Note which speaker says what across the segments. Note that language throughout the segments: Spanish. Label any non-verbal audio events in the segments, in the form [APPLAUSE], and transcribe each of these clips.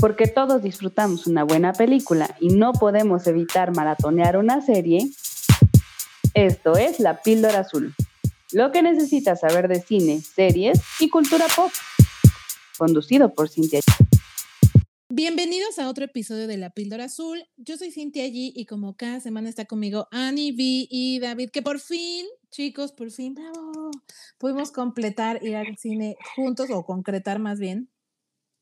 Speaker 1: Porque todos disfrutamos una buena película y no podemos evitar maratonear una serie, esto es La Píldora Azul. Lo que necesitas saber de cine, series y cultura pop. Conducido por Cintia.
Speaker 2: Bienvenidos a otro episodio de La Píldora Azul. Yo soy Cintia G y como cada semana está conmigo Annie, V y David, que por fin, chicos, por fin, bravo, pudimos completar ir al cine juntos o concretar más bien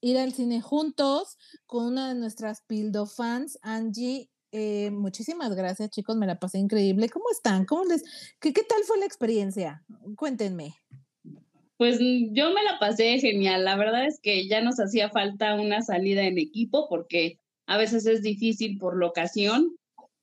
Speaker 2: ir al cine juntos con una de nuestras Pildo fans, Angie. Eh, muchísimas gracias, chicos, me la pasé increíble. ¿Cómo están? ¿Cómo les, qué, qué tal fue la experiencia? Cuéntenme.
Speaker 3: Pues mm, yo me la pasé genial. La verdad es que ya nos hacía falta una salida en equipo porque a veces es difícil por locación,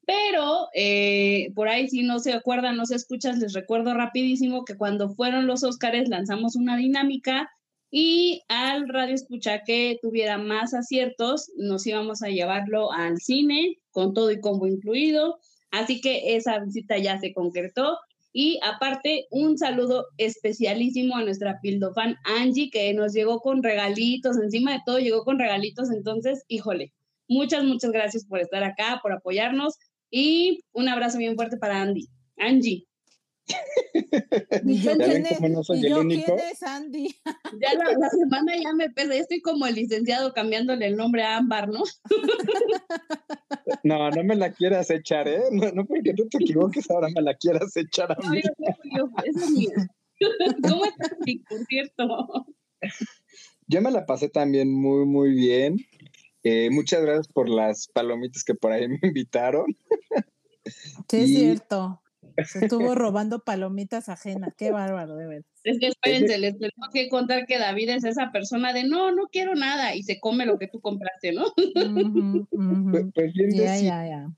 Speaker 3: pero eh, por ahí si no se acuerdan, no se escuchan, les recuerdo rapidísimo que cuando fueron los Óscares lanzamos una dinámica y al radio escucha que tuviera más aciertos, nos íbamos a llevarlo al cine con todo y combo incluido. Así que esa visita ya se concretó. Y aparte, un saludo especialísimo a nuestra pildofan Angie, que nos llegó con regalitos, encima de todo llegó con regalitos. Entonces, híjole, muchas, muchas gracias por estar acá, por apoyarnos y un abrazo bien fuerte para Andy. Angie. [LAUGHS]
Speaker 2: ¿Y yo, quién, es, no soy yo quién es Andy? [LAUGHS]
Speaker 3: Ya la, semana ya me pesa, estoy como el licenciado cambiándole el nombre a Ámbar, ¿no? [LAUGHS]
Speaker 4: No, no me la quieras echar, ¿eh? No, porque tú te equivoques, ahora me la quieras echar a mí.
Speaker 3: es mío. ¿Cómo estás, por cierto?
Speaker 4: Yo me la pasé también muy, muy bien. Eh, muchas gracias por las palomitas que por ahí me invitaron.
Speaker 2: Sí, es cierto. Se estuvo robando palomitas ajenas. Qué bárbaro, de verdad.
Speaker 3: Es que espérense, les tengo que contar que David es esa persona de no, no quiero nada y se come lo que tú compraste, ¿no?
Speaker 4: Pues, pues, bien ya, ya, ya.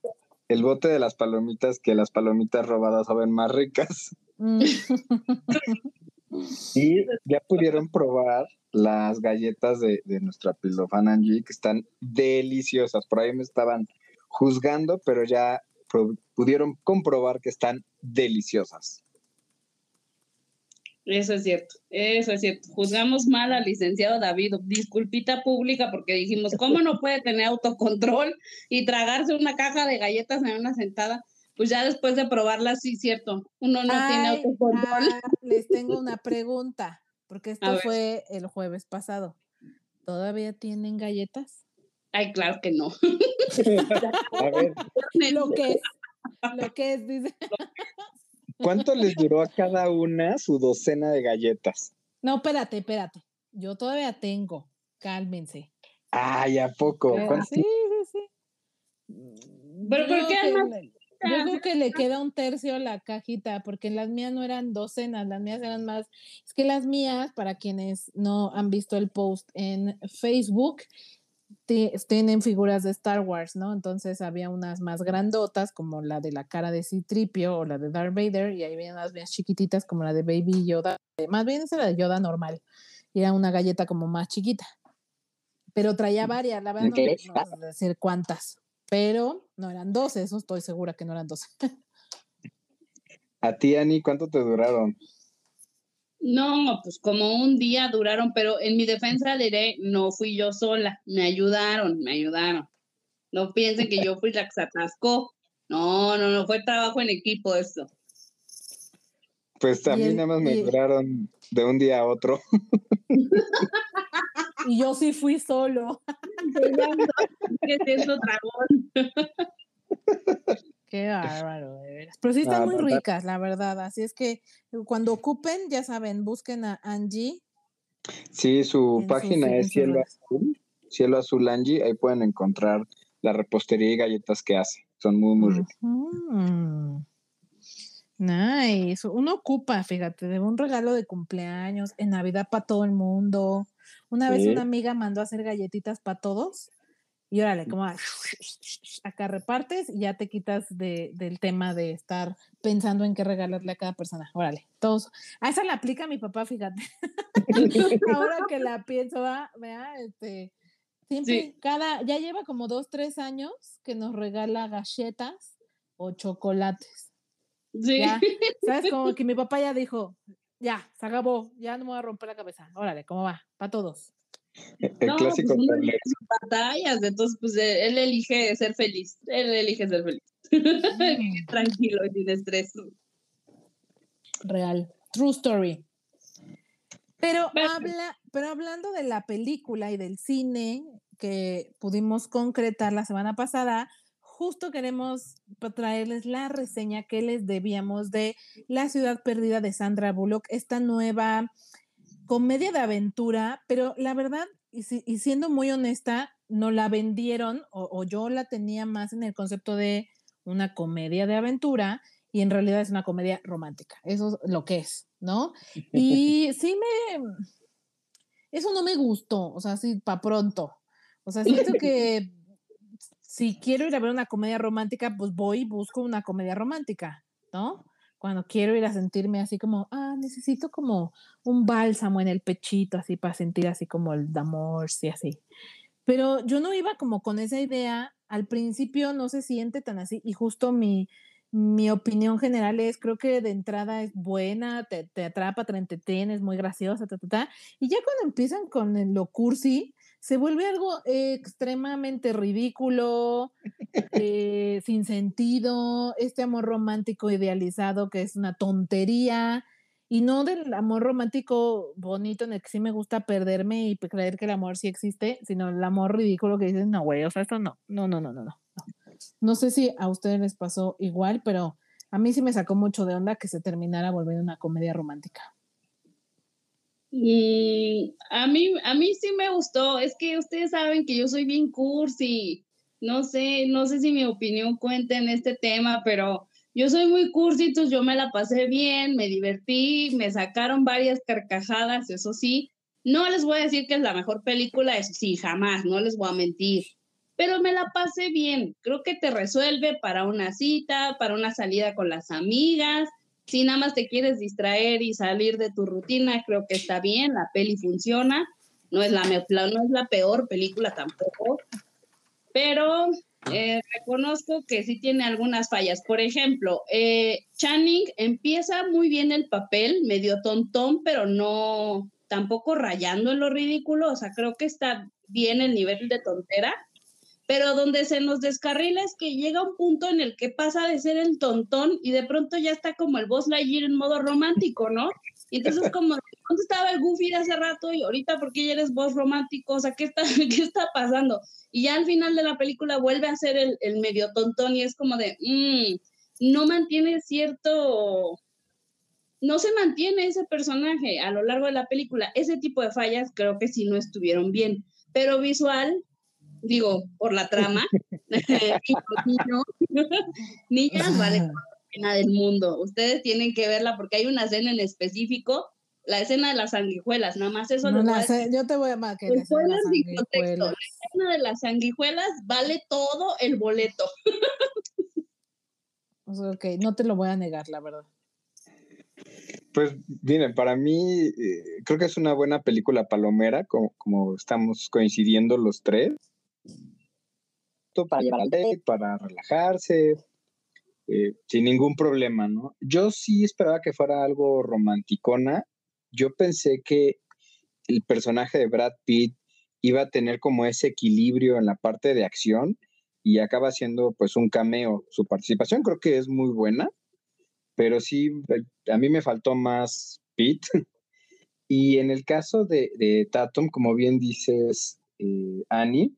Speaker 4: El bote de las palomitas, que las palomitas robadas saben más ricas. Mm. [LAUGHS] y ya pudieron probar las galletas de, de nuestra pilofan Angie, que están deliciosas. Por ahí me estaban juzgando, pero ya pudieron comprobar que están deliciosas.
Speaker 3: Eso es cierto, eso es cierto. Juzgamos mal al licenciado David, disculpita pública porque dijimos, ¿cómo no puede tener autocontrol y tragarse una caja de galletas en una sentada? Pues ya después de probarlas, sí, cierto, uno no tiene autocontrol.
Speaker 2: Ah, les tengo una pregunta, porque esto fue el jueves pasado. ¿Todavía tienen galletas?
Speaker 3: Ay, claro que no. [LAUGHS]
Speaker 2: A ver. Lo que es, [LAUGHS] lo que es, dice.
Speaker 4: ¿Cuánto les duró a cada una su docena de galletas?
Speaker 2: No, espérate, espérate. Yo todavía tengo. Cálmense.
Speaker 4: Ay, ¿a poco?
Speaker 2: sí, sí, sí.
Speaker 3: ¿Pero por qué
Speaker 2: yo creo que le queda un tercio la cajita, porque las mías no eran docenas, las mías eran más. Es que las mías, para quienes no han visto el post en Facebook, tienen figuras de Star Wars, ¿no? Entonces había unas más grandotas, como la de la cara de Citripio o la de Darth Vader, y ahí había unas más chiquititas, como la de Baby Yoda. Más bien esa era de Yoda normal, y era una galleta como más chiquita. Pero traía varias, la verdad, no, no, decir cuántas, pero no eran 12, eso estoy segura que no eran 12.
Speaker 4: ¿A ti, Ani, cuánto te duraron?
Speaker 3: No, pues como un día duraron, pero en mi defensa diré, no fui yo sola, me ayudaron, me ayudaron. No piensen que yo fui la que se atascó. No, no, no, fue trabajo en equipo esto.
Speaker 4: Pues a mí nada más me duraron de un día a otro. [LAUGHS]
Speaker 2: y yo sí fui solo.
Speaker 3: ¿Qué es eso, dragón? [LAUGHS]
Speaker 2: Qué bárbaro, de veras. Pero sí están muy ricas, la verdad. Así es que eh, cuando ocupen, ya saben, busquen a Angie.
Speaker 4: Sí, su página es Cielo Azul, Cielo Azul Angie. Ahí pueden encontrar la repostería y galletas que hace. Son muy, muy ricas.
Speaker 2: Nice. Uno ocupa, fíjate, de un regalo de cumpleaños, en Navidad para todo el mundo. Una vez una amiga mandó a hacer galletitas para todos y órale, como acá repartes y ya te quitas de, del tema de estar pensando en qué regalarle a cada persona. Órale, todos. A esa la aplica mi papá, fíjate. [LAUGHS] Ahora que la pienso, vea, este, siempre, cada, ya lleva como dos, tres años que nos regala galletas o chocolates. Sí. ¿Sabes? [LAUGHS] Como que mi papá ya dijo, ya, se acabó, ya no me voy a romper la cabeza. Órale, ¿cómo va? Para todos.
Speaker 4: El
Speaker 3: no,
Speaker 4: clásico
Speaker 3: pues uno elige sus batallas, entonces pues eh, él elige ser feliz, él elige ser feliz. [LAUGHS] Vivir Tranquilo y sin estrés.
Speaker 2: Real. True story. Pero,
Speaker 3: Bueno.
Speaker 2: habla, pero hablando de la película y del cine que pudimos concretar la semana pasada, justo queremos traerles la reseña que les debíamos de La ciudad perdida de Sandra Bullock, esta nueva comedia de aventura, pero la verdad, y, si- y siendo muy honesta, no la vendieron o, o yo la tenía más en el concepto de una comedia de aventura y en realidad es una comedia romántica, eso es lo que es, ¿no? [LAUGHS] Y sí me... Eso no me gustó, o sea, sí, para pronto. O sea, siento [LAUGHS] que si quiero ir a ver una comedia romántica, pues voy y busco una comedia romántica, ¿no? Cuando quiero ir a sentirme así como, ah, necesito como un bálsamo en el pechito, así para sentir así como el amor, sí, así. Pero yo no iba como con esa idea, al principio no se siente tan así y justo mi, mi opinión general es, creo que de entrada es buena, te, te atrapa, te entretiene, es muy graciosa, ta, ta, ta. Y ya cuando empiezan con lo cursi, se vuelve algo extremadamente ridículo, eh, sin sentido, este amor romántico idealizado que es una tontería, y no del amor romántico bonito en el que sí me gusta perderme y creer que el amor sí existe, sino el amor ridículo que dices, no, güey, o sea, esto no, no, no, no, no. no. No sé si a ustedes les pasó igual, pero a mí sí me sacó mucho de onda que se terminara volviendo una comedia romántica.
Speaker 3: Mm, a mí, a mí sí me gustó. Es que ustedes saben que yo soy bien cursi. No sé, no sé si mi opinión cuenta en este tema, pero yo soy muy cursi, entonces yo me la pasé bien, me divertí, me sacaron varias carcajadas, eso sí. No les voy a decir que es la mejor película, eso sí, jamás, no les voy a mentir. Pero me la pasé bien. Creo que te resuelve para una cita, para una salida con las amigas, si nada más te quieres distraer y salir de tu rutina, creo que está bien, la peli funciona, no es la, no es la peor película tampoco, pero eh, reconozco que sí tiene algunas fallas. Por ejemplo, eh, Channing empieza muy bien el papel, medio tontón, pero no tampoco rayando en lo ridículo, o sea, creo que está bien el nivel de tontera. Pero donde se nos descarrila es que llega un punto en el que pasa de ser el tontón y de pronto ya está como el Boss Lightyear en modo romántico, ¿no? Y entonces como, ¿dónde estaba el Goofy hace rato y ahorita por qué ya eres Boss romántico? O sea, ¿qué está, [LAUGHS] qué está pasando? Y ya al final de la película vuelve a ser el, el medio tontón y es como de, mm, no mantiene cierto, no se mantiene ese personaje a lo largo de la película. Ese tipo de fallas creo que sí no estuvieron bien, pero visual, digo, por la trama, [LAUGHS] [LAUGHS] [LAUGHS] niñas, vale toda la pena del mundo. Ustedes tienen que verla porque hay una escena en específico, la escena de las sanguijuelas, nada más eso
Speaker 2: No
Speaker 3: a
Speaker 2: sé, yo te voy a ma- que
Speaker 3: Con
Speaker 2: la escena de
Speaker 3: la escena de las sanguijuelas vale todo el boleto.
Speaker 2: O sea, ok, no te lo voy a negar, la verdad.
Speaker 4: Pues miren, para mí eh, creo que es una buena película palomera, como, como estamos coincidiendo los tres. Para llevar al date, para relajarse, eh, sin ningún problema, ¿no? Yo sí esperaba que fuera algo romanticona. Yo pensé que el personaje de Brad Pitt iba a tener como ese equilibrio en la parte de acción y acaba siendo pues un cameo. Su participación creo que es muy buena, pero sí, eh, a mí me faltó más Pitt. [LAUGHS] Y en el caso de, de Tatum, como bien dices, eh, Annie,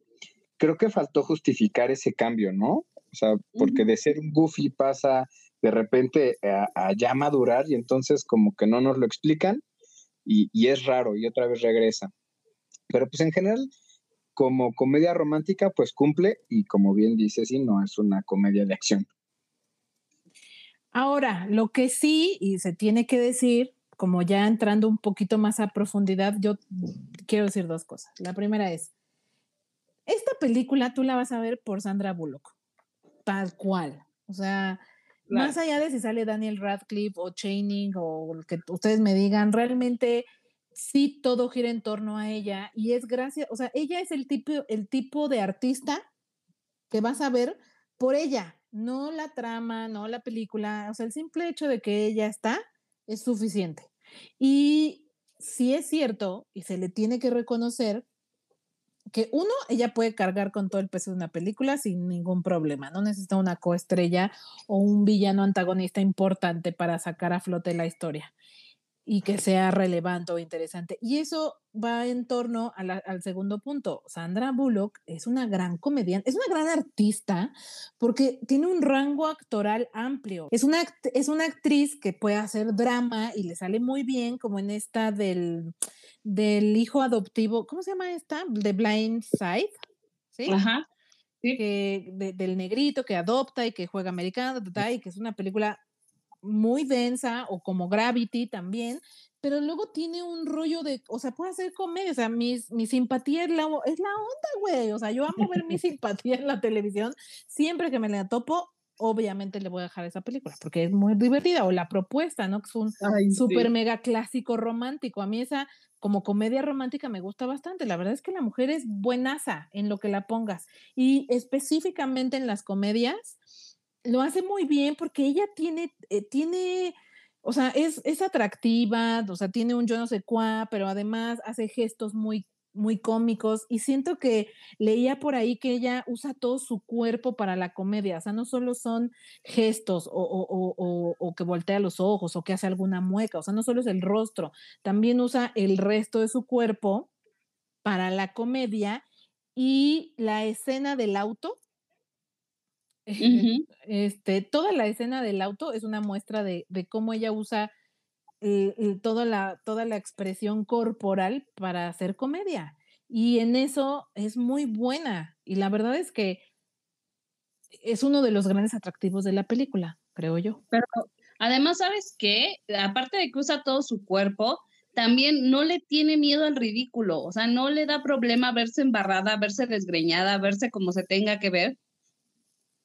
Speaker 4: creo que faltó justificar ese cambio, ¿no? O sea, porque de ser un goofy pasa de repente a, a ya madurar y entonces como que no nos lo explican y, y es raro y otra vez regresa. Pero pues en general, como comedia romántica, pues cumple y como bien dice, sí, no es una comedia de acción.
Speaker 2: Ahora, lo que sí, y se tiene que decir, como ya entrando un poquito más a profundidad, yo quiero decir dos cosas. La primera es, esta película tú la vas a ver por Sandra Bullock, tal cual. O sea,
Speaker 3: Claro.
Speaker 2: más allá de si sale Daniel Radcliffe o Channing o lo que ustedes me digan, realmente sí todo gira en torno a ella y es gracias, o sea, ella es el tipo, el tipo de artista que vas a ver por ella, no la trama, no la película, o sea, el simple hecho de que ella está es suficiente. Y si es cierto, y se le tiene que reconocer, que uno, ella puede cargar con todo el peso de una película sin ningún problema, no necesita una coestrella o un villano antagonista importante para sacar a flote la historia y que sea relevante o interesante. Y eso va en torno al segundo punto. Sandra Bullock es una gran comediante, es una gran artista porque tiene un rango actoral amplio. Es una, es una actriz que puede hacer drama y le sale muy bien, como en esta del, del hijo adoptivo, ¿cómo se llama esta? The Blind Side. ¿Sí? Ajá. Que, del negrito que adopta y que juega americano, y que es una película muy densa o como Gravity también, pero luego tiene un rollo de, o sea, puede hacer comedia, o sea, mi, mi simpatía es la, es la onda, güey, o sea, yo amo ver mi [LAUGHS] simpatía en la televisión, siempre que me la topo, obviamente le voy a dejar esa película, porque es muy divertida, o la propuesta, ¿no? Que es un súper mega clásico romántico, a mí esa como comedia romántica me gusta bastante, la verdad es que la mujer es buenaza en lo que la pongas, y específicamente en las comedias, lo hace muy bien porque ella tiene, eh, tiene, o sea, es, es, atractiva, o sea, tiene un yo no sé cuá, pero además hace gestos muy muy cómicos y siento que leía por ahí que ella usa todo su cuerpo para la comedia, o sea, no solo son gestos o, o, o, o, que voltea los ojos o que hace alguna mueca, o sea, no solo es el rostro, también usa el resto de su cuerpo para la comedia y la escena del auto, [LAUGHS] este, toda la escena del auto es una muestra de, cómo ella usa toda, la, toda la expresión corporal para hacer comedia. Y en eso es muy buena. Y la verdad es que es uno de los grandes atractivos de la película, creo yo.
Speaker 3: Pero además, ¿sabes qué? Aparte de que usa todo su cuerpo, también no le tiene miedo al ridículo, o sea, no le da problema verse embarrada, verse desgreñada, verse como se tenga que ver,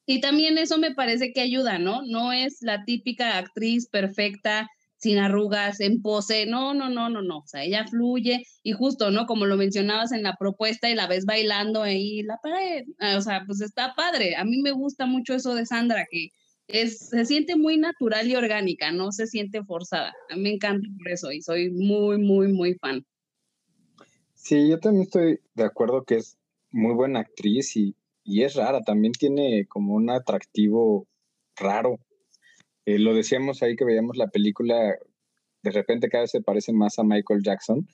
Speaker 3: y también eso me parece que ayuda, ¿no? No es la típica actriz perfecta, sin arrugas, en pose, no, no, no, no, no, o sea, ella fluye y justo, ¿no? Como lo mencionabas en la propuesta y la ves bailando ahí la pared, ah, o sea, pues está padre, a mí me gusta mucho eso de Sandra, que es, se siente muy natural y orgánica, no se siente forzada, a mí me encanta por eso y soy muy, muy, muy fan.
Speaker 4: Sí, yo también estoy de acuerdo que es muy buena actriz y, y es rara, también tiene como un atractivo raro. Eh, lo decíamos ahí que veíamos la película, de repente cada vez se parece más a Michael Jackson,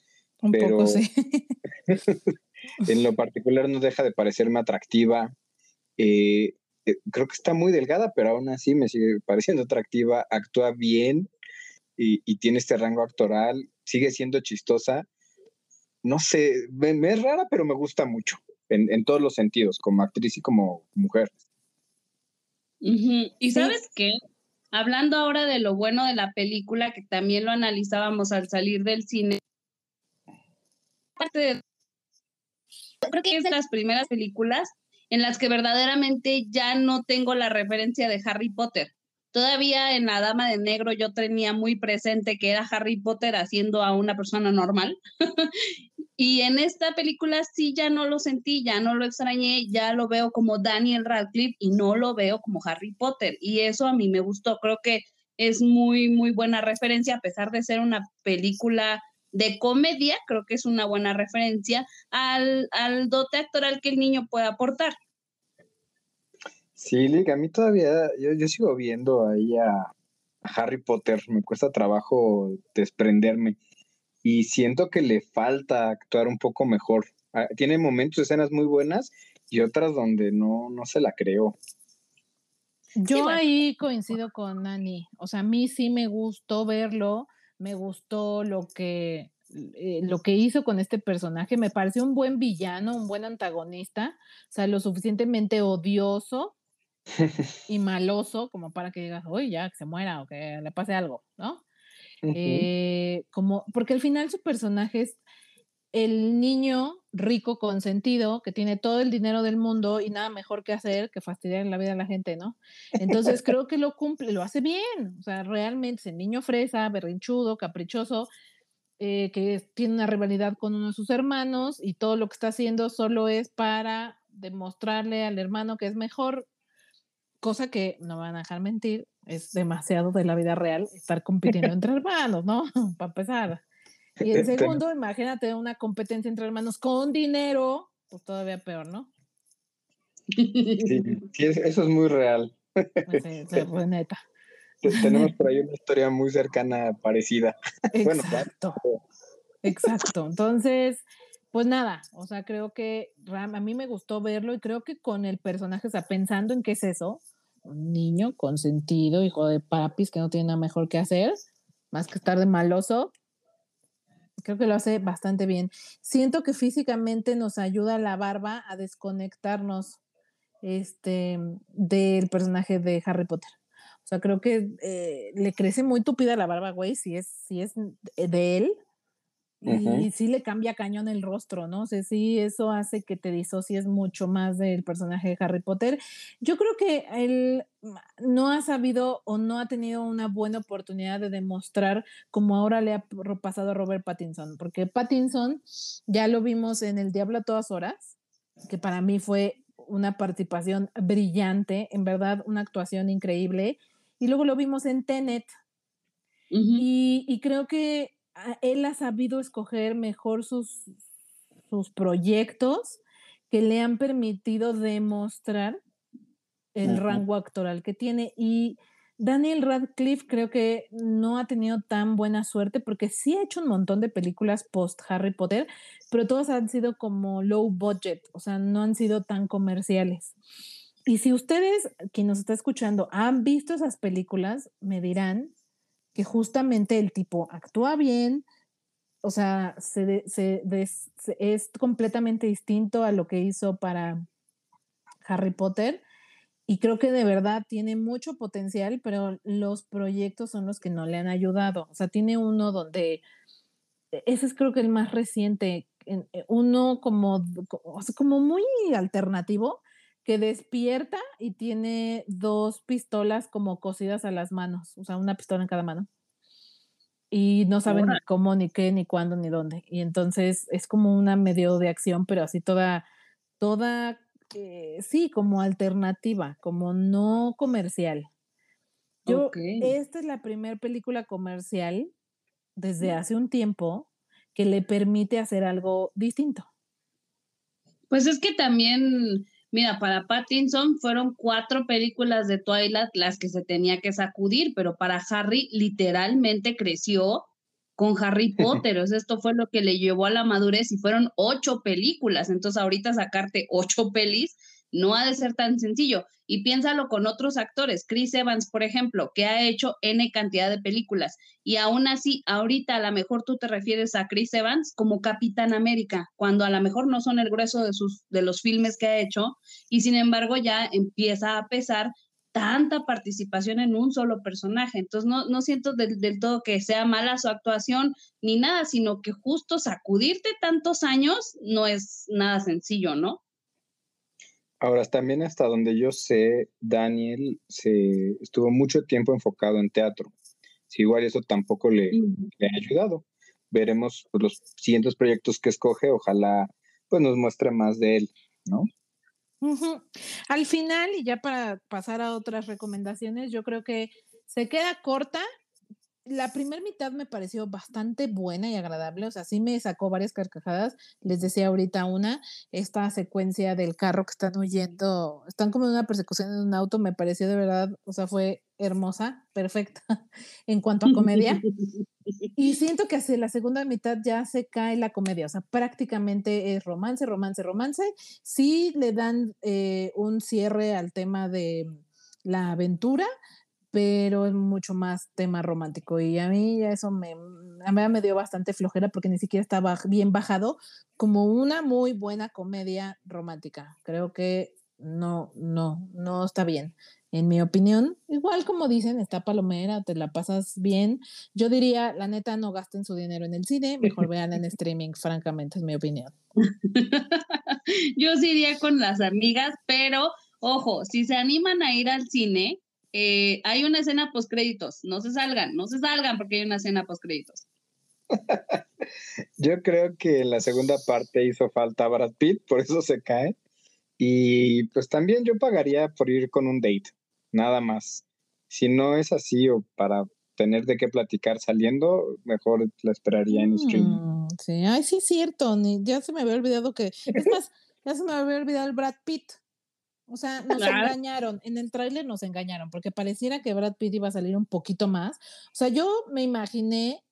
Speaker 4: pero [LAUGHS] en lo particular no deja de parecerme atractiva. Eh, eh, creo que está muy delgada, pero aún así me sigue pareciendo atractiva, actúa bien y, tiene este rango actoral, sigue siendo chistosa. No sé, me es rara, pero me gusta mucho en, todos los sentidos, como actriz y como mujer.
Speaker 3: Y sabes qué, hablando ahora de lo bueno de la película, que también lo analizábamos al salir del cine, parte creo que es de las primeras películas en las que verdaderamente ya no tengo la referencia de Harry Potter. Todavía en La Dama de Negro yo tenía muy presente que era Harry Potter haciendo a una persona normal [LAUGHS] Y en esta película sí ya no lo sentí, ya no lo extrañé, ya lo veo como Daniel Radcliffe y no lo veo como Harry Potter. Y eso a mí me gustó, creo que es muy, muy buena referencia, a pesar de ser una película de comedia, creo que es una buena referencia al, al dote actoral que el niño puede aportar.
Speaker 4: Sí, Lick, a mí todavía, yo, yo sigo viendo ahí a, a Harry Potter, me cuesta trabajo desprenderme y siento que le falta actuar un poco mejor. Ah, tiene momentos, escenas muy buenas y otras donde no, no se la creó.
Speaker 2: Yo ahí coincido con Nani. O sea, a mí sí me gustó verlo, me gustó lo que, eh, lo que hizo con este personaje. Me pareció un buen villano, un buen antagonista, o sea, lo suficientemente odioso [LAUGHS] y maloso como para que digas, uy, ya, que se muera o que le pase algo, ¿no? Eh, como, porque al final su personaje es el niño rico consentido que tiene todo el dinero del mundo y nada mejor que hacer que fastidiar la vida a la gente, ¿no? Entonces creo que lo cumple, lo hace bien, o sea, realmente es el niño fresa, berrinchudo, caprichoso, eh, que tiene una rivalidad con uno de sus hermanos y todo lo que está haciendo solo es para demostrarle al hermano que es mejor, cosa que no van a dejar mentir, es demasiado de la vida real estar compitiendo entre [LAUGHS] hermanos, ¿no? [LAUGHS] Para empezar. Y en segundo, imagínate una competencia entre hermanos con dinero, pues todavía peor, ¿no?
Speaker 4: Sí, [LAUGHS] eso es muy real.
Speaker 2: Sí, neta.
Speaker 4: Tenemos por ahí una historia muy cercana, parecida.
Speaker 2: Exacto. Exacto. Entonces, pues nada, o sea, creo que Ram, a mí me gustó verlo y creo que con el personaje, o sea, pensando en qué es eso, un niño consentido, hijo de papis, que no tiene nada mejor que hacer, más que estar de maloso, creo que lo hace bastante bien. Siento que físicamente nos ayuda la barba a desconectarnos este, del personaje de Harry Potter. O sea, creo que eh, le crece muy tupida la barba, güey, si es, si es de él, y sí le cambia cañón el rostro, ¿no? O sea, sí, eso hace que te disocies mucho más del personaje de Harry Potter. Yo creo que él no ha sabido o no ha tenido una buena oportunidad de demostrar como ahora le ha pasado a Robert Pattinson, porque Pattinson ya lo vimos en El Diablo a todas horas, que para mí fue una participación brillante, en verdad, una actuación increíble, y luego lo vimos en Tenet. y, y creo que él ha sabido escoger mejor sus, sus proyectos que le han permitido demostrar el rango actoral que tiene. Y Daniel Radcliffe creo que no ha tenido tan buena suerte porque sí ha hecho un montón de películas post Harry Potter, pero todas han sido como low budget, o sea, no han sido tan comerciales. Y si ustedes, quien nos está escuchando, han visto esas películas, me dirán que justamente el tipo actúa bien, o sea, se, es completamente distinto a lo que hizo para Harry Potter. Y creo que de verdad tiene mucho potencial, pero los proyectos son los que no le han ayudado. O sea, tiene uno donde, ese es creo que el más reciente, eh, uno como muy alternativo, que despierta y tiene dos pistolas como cosidas a las manos, o sea, una pistola en cada mano. Y no saben ni cómo, ni qué, ni cuándo, ni dónde. Y entonces es como una medio de acción, pero así toda, toda, eh, sí, como alternativa, como no comercial. Yo, esta es la primera película comercial desde hace un tiempo que le permite hacer algo distinto.
Speaker 3: Pues es que también Mira, para Pattinson fueron cuatro películas de Twilight las que se tenía que sacudir, pero para Harry literalmente creció con Harry [LAUGHS] Potter. O sea, esto fue lo que le llevó a la madurez y fueron ocho películas. Entonces, ahorita sacarte ocho pelis no ha de ser tan sencillo. Y piénsalo con otros actores. Chris Evans, por ejemplo, que ha hecho N cantidad de películas. Y aún así, ahorita a lo mejor tú te refieres a Chris Evans como Capitán América, cuando a lo mejor no son el grueso de, sus, de los filmes que ha hecho. Y sin embargo, ya empieza a pesar tanta participación en un solo personaje. Entonces, no, no siento del, del, todo que sea mala su actuación ni nada, sino que justo sacudirte tantos años no es nada sencillo, ¿no?
Speaker 4: Ahora, también hasta donde yo sé, Daniel se estuvo mucho tiempo enfocado en teatro. Si igual eso tampoco le, ha ayudado. Veremos pues, los siguientes proyectos que escoge, ojalá pues nos muestre más de él, ¿no?
Speaker 2: Al final, y ya para pasar a otras recomendaciones, yo creo que se queda corta, la primera mitad me pareció bastante buena y agradable, o sea, sí me sacó varias carcajadas. Les decía ahorita una, esta secuencia del carro que están huyendo, están como en una persecución en un auto, me pareció de verdad, o sea, fue hermosa, perfecta [LAUGHS] en cuanto a comedia. [LAUGHS] Y siento que hacia la segunda mitad ya se cae la comedia, o sea, prácticamente es romance, romance, romance. Sí le dan eh, un cierre al tema de la aventura, pero es mucho más tema romántico y a mí eso me, a mí me dio bastante flojera porque ni siquiera estaba bien bajado como una muy buena comedia romántica. Creo que no, no, no está bien. En mi opinión, igual como dicen, está palomera, te la pasas bien. Yo diría, la neta, no gasten su dinero en el cine, mejor [LAUGHS] vean en streaming, francamente, es mi opinión. [LAUGHS]
Speaker 3: Yo sí iría con las amigas, pero ojo, si se animan a ir al cine, eh, hay una escena post créditos, no se salgan, no se salgan porque hay una escena post créditos. [LAUGHS]
Speaker 4: Yo creo que en la segunda parte hizo falta Brad Pitt, por eso se cae. Y pues también yo pagaría por ir con un date, nada más. Si no es así o para tener de qué platicar saliendo, mejor la esperaría en streaming.
Speaker 2: Mm, sí, ay, sí, cierto. ya se me había olvidado que. Es más, ya se me había olvidado el Brad Pitt. O sea, nos engañaron. En el tráiler nos engañaron, porque pareciera que Brad Pitt iba a salir un poquito más. O sea, yo me imaginé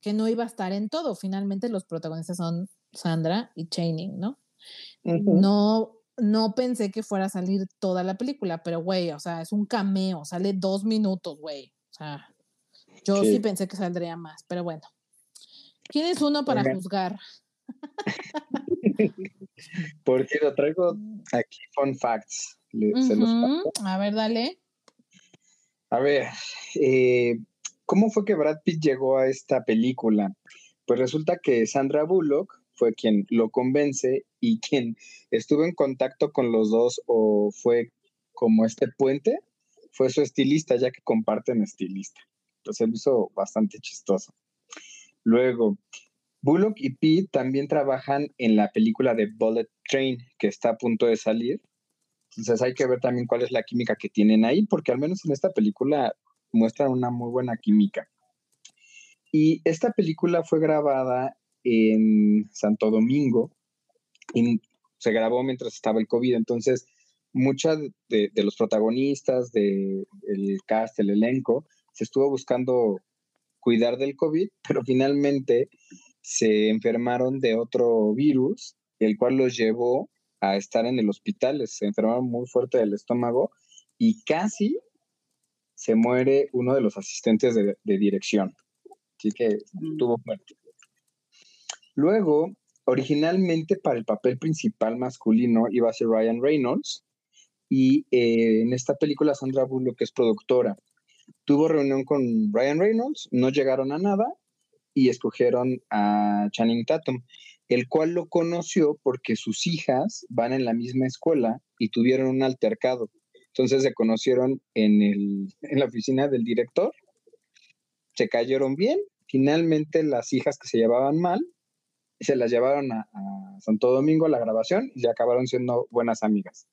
Speaker 2: que no iba a estar en todo. Finalmente los protagonistas son Sandra y Channing, ¿no? No, no pensé que fuera a salir toda la película, pero güey, o sea, es un cameo, sale dos minutos, güey. O sea, yo sí. pensé que saldría más, pero bueno. ¿Quién es uno para juzgar? [LAUGHS]
Speaker 4: Por cierto, traigo aquí fun facts.
Speaker 2: a ver, dale.
Speaker 4: A ver, eh, ¿cómo fue que Brad Pitt llegó a esta película? Pues resulta que Sandra Bullock fue quien lo convence y quien estuvo en contacto con los dos o fue como este puente, fue su estilista, ya que comparten estilista. Entonces lo hizo bastante chistoso. Luego, Bullock y Pete también trabajan en la película de Bullet Train, que está a punto de salir. Entonces hay que ver también cuál es la química que tienen ahí, porque al menos en esta película muestran una muy buena química. Y esta película fue grabada en Santo Domingo y se grabó mientras estaba el COVID. Entonces, muchas de, los protagonistas, del cast, el elenco, se estuvo buscando cuidar del COVID, pero finalmente se enfermaron de otro virus, el cual los llevó a estar en el hospital. Se enfermaron muy fuerte del estómago y casi se muere uno de los asistentes de, de dirección. Así que mm. tuvo muerte. Luego, originalmente para el papel principal masculino iba a ser Ryan Reynolds y eh, en esta película Sandra Bullock, que es productora, tuvo reunión con Ryan Reynolds, no llegaron a nada y escogieron a Channing Tatum, el cual lo conoció porque sus hijas van en la misma escuela y tuvieron un altercado. Entonces se conocieron en, el, en la oficina del director, se cayeron bien, finalmente las hijas que se llevaban mal se las llevaron a, Santo Domingo a la grabación y acabaron siendo buenas amigas.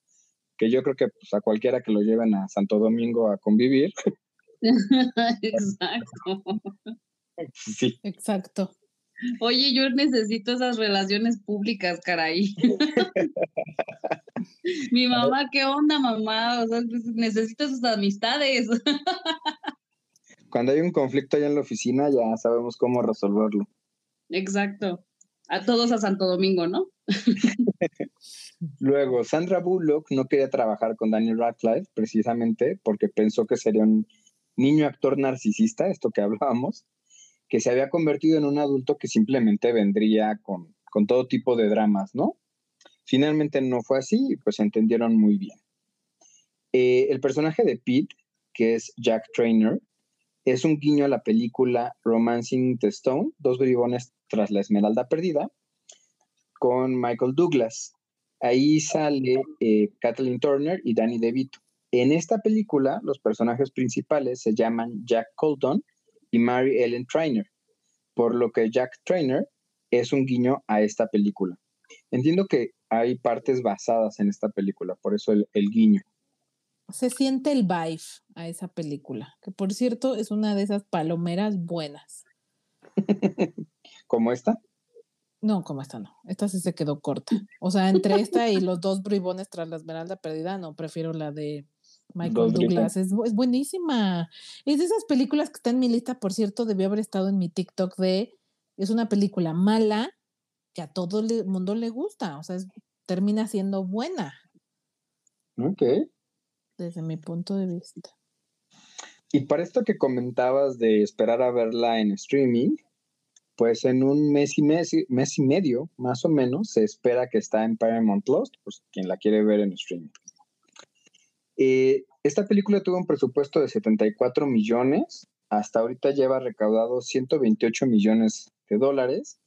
Speaker 4: Que yo creo que pues, a cualquiera que lo lleven a Santo Domingo a convivir. [LAUGHS] [LAUGHS]
Speaker 3: Exacto.
Speaker 4: Sí.
Speaker 2: Exacto.
Speaker 3: Oye, yo necesito esas relaciones públicas, caray. [LAUGHS] Mi mamá, ¿qué onda, mamá? O sea, pues, necesito esas amistades. [LAUGHS]
Speaker 4: Cuando hay un conflicto allá en la oficina, ya sabemos cómo resolverlo.
Speaker 3: Exacto a todos a Santo Domingo, ¿no? [LAUGHS]
Speaker 4: Luego, Sandra Bullock no quería trabajar con Daniel Radcliffe precisamente porque pensó que sería un niño actor narcisista, esto que hablábamos, que se había convertido en un adulto que simplemente vendría con, todo tipo de dramas, ¿no? Finalmente no fue así y pues se entendieron muy bien. Eh, el personaje de Pete, que es Jack Trainer, es un guiño a la película Romancing the Stone, Dos bribones tras la Esmeralda Perdida, con Michael Douglas. Ahí sale eh, Kathleen Turner y Danny DeVito. En esta película, los personajes principales se llaman Jack Colton y Mary Ellen Trainer, por lo que Jack Trainer es un guiño a esta película. Entiendo que hay partes basadas en esta película, por eso el, el guiño.
Speaker 2: Se siente el vibe a esa película, que por cierto es una de esas palomeras buenas. [LAUGHS]
Speaker 4: ¿Como esta?
Speaker 2: No, como esta no. Esta sí se quedó corta. O sea, entre esta y los dos bribones tras la esmeralda perdida, no, prefiero la de Michael Douglas. Es, buenísima. Es de esas películas que está en mi lista, por cierto, debió haber estado en mi TikTok de. Es una película mala que a todo el mundo le gusta. O sea, termina siendo buena.
Speaker 4: Ok.
Speaker 2: Desde mi punto de vista.
Speaker 4: Y para esto que comentabas de esperar a verla en streaming, pues en un mes y, mes, mes y medio, más o menos, se espera que está en Paramount Plus, pues quien la quiere ver en streaming. Eh, esta película tuvo un presupuesto de 74 millones, hasta ahorita lleva recaudado 128 millones de dólares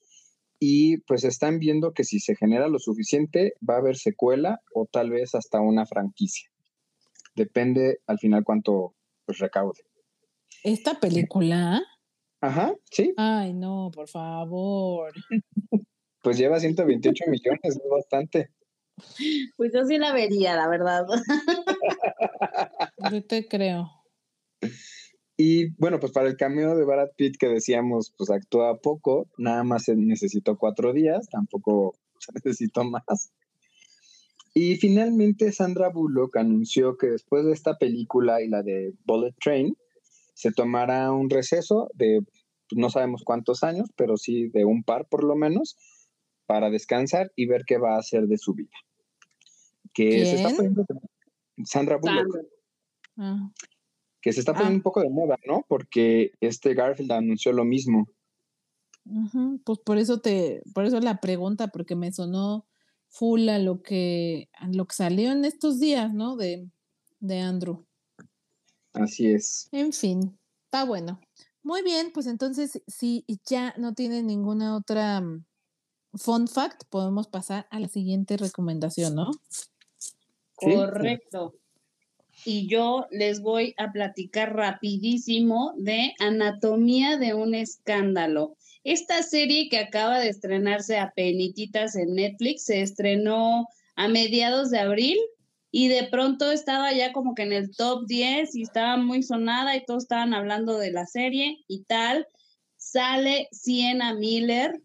Speaker 4: y pues están viendo que si se genera lo suficiente va a haber secuela o tal vez hasta una franquicia. Depende al final cuánto pues, recaude.
Speaker 2: Esta película
Speaker 4: Ajá, sí.
Speaker 2: Ay, no, por favor. [LAUGHS]
Speaker 4: Pues lleva 128 millones, es bastante.
Speaker 3: Pues yo sí la vería, la verdad. [LAUGHS]
Speaker 2: Yo te creo.
Speaker 4: Y bueno, pues para el cameo de Brad Pitt que decíamos, pues actúa poco, nada más se necesitó cuatro días, tampoco [LAUGHS] se necesitó más. Y finalmente Sandra Bullock anunció que después de esta película y la de Bullet Train, se tomará un receso de no sabemos cuántos años, pero sí de un par por lo menos, para descansar y ver qué va a hacer de su vida. Que se está poniendo Sandra Bullock. Ah. Que se está poniendo ah. un poco de moda, ¿no? Porque este Garfield anunció lo mismo.
Speaker 2: Pues por eso te, por eso la pregunta, porque me sonó full a lo que, a lo que salió en estos días, ¿no? De, de Andrew.
Speaker 4: Así es.
Speaker 2: En fin, está bueno. Muy bien, pues entonces, si ya no tiene ninguna otra mm, fun fact, podemos pasar a la siguiente recomendación, ¿no?
Speaker 3: Correcto. Y yo les voy a platicar rapidísimo de Anatomía de un escándalo. Esta serie que acaba de estrenarse a penititas en Netflix se estrenó a mediados de abril y de pronto estaba ya como que en el top 10 y estaba muy sonada y todos estaban hablando de la serie y tal. Sale Sienna Miller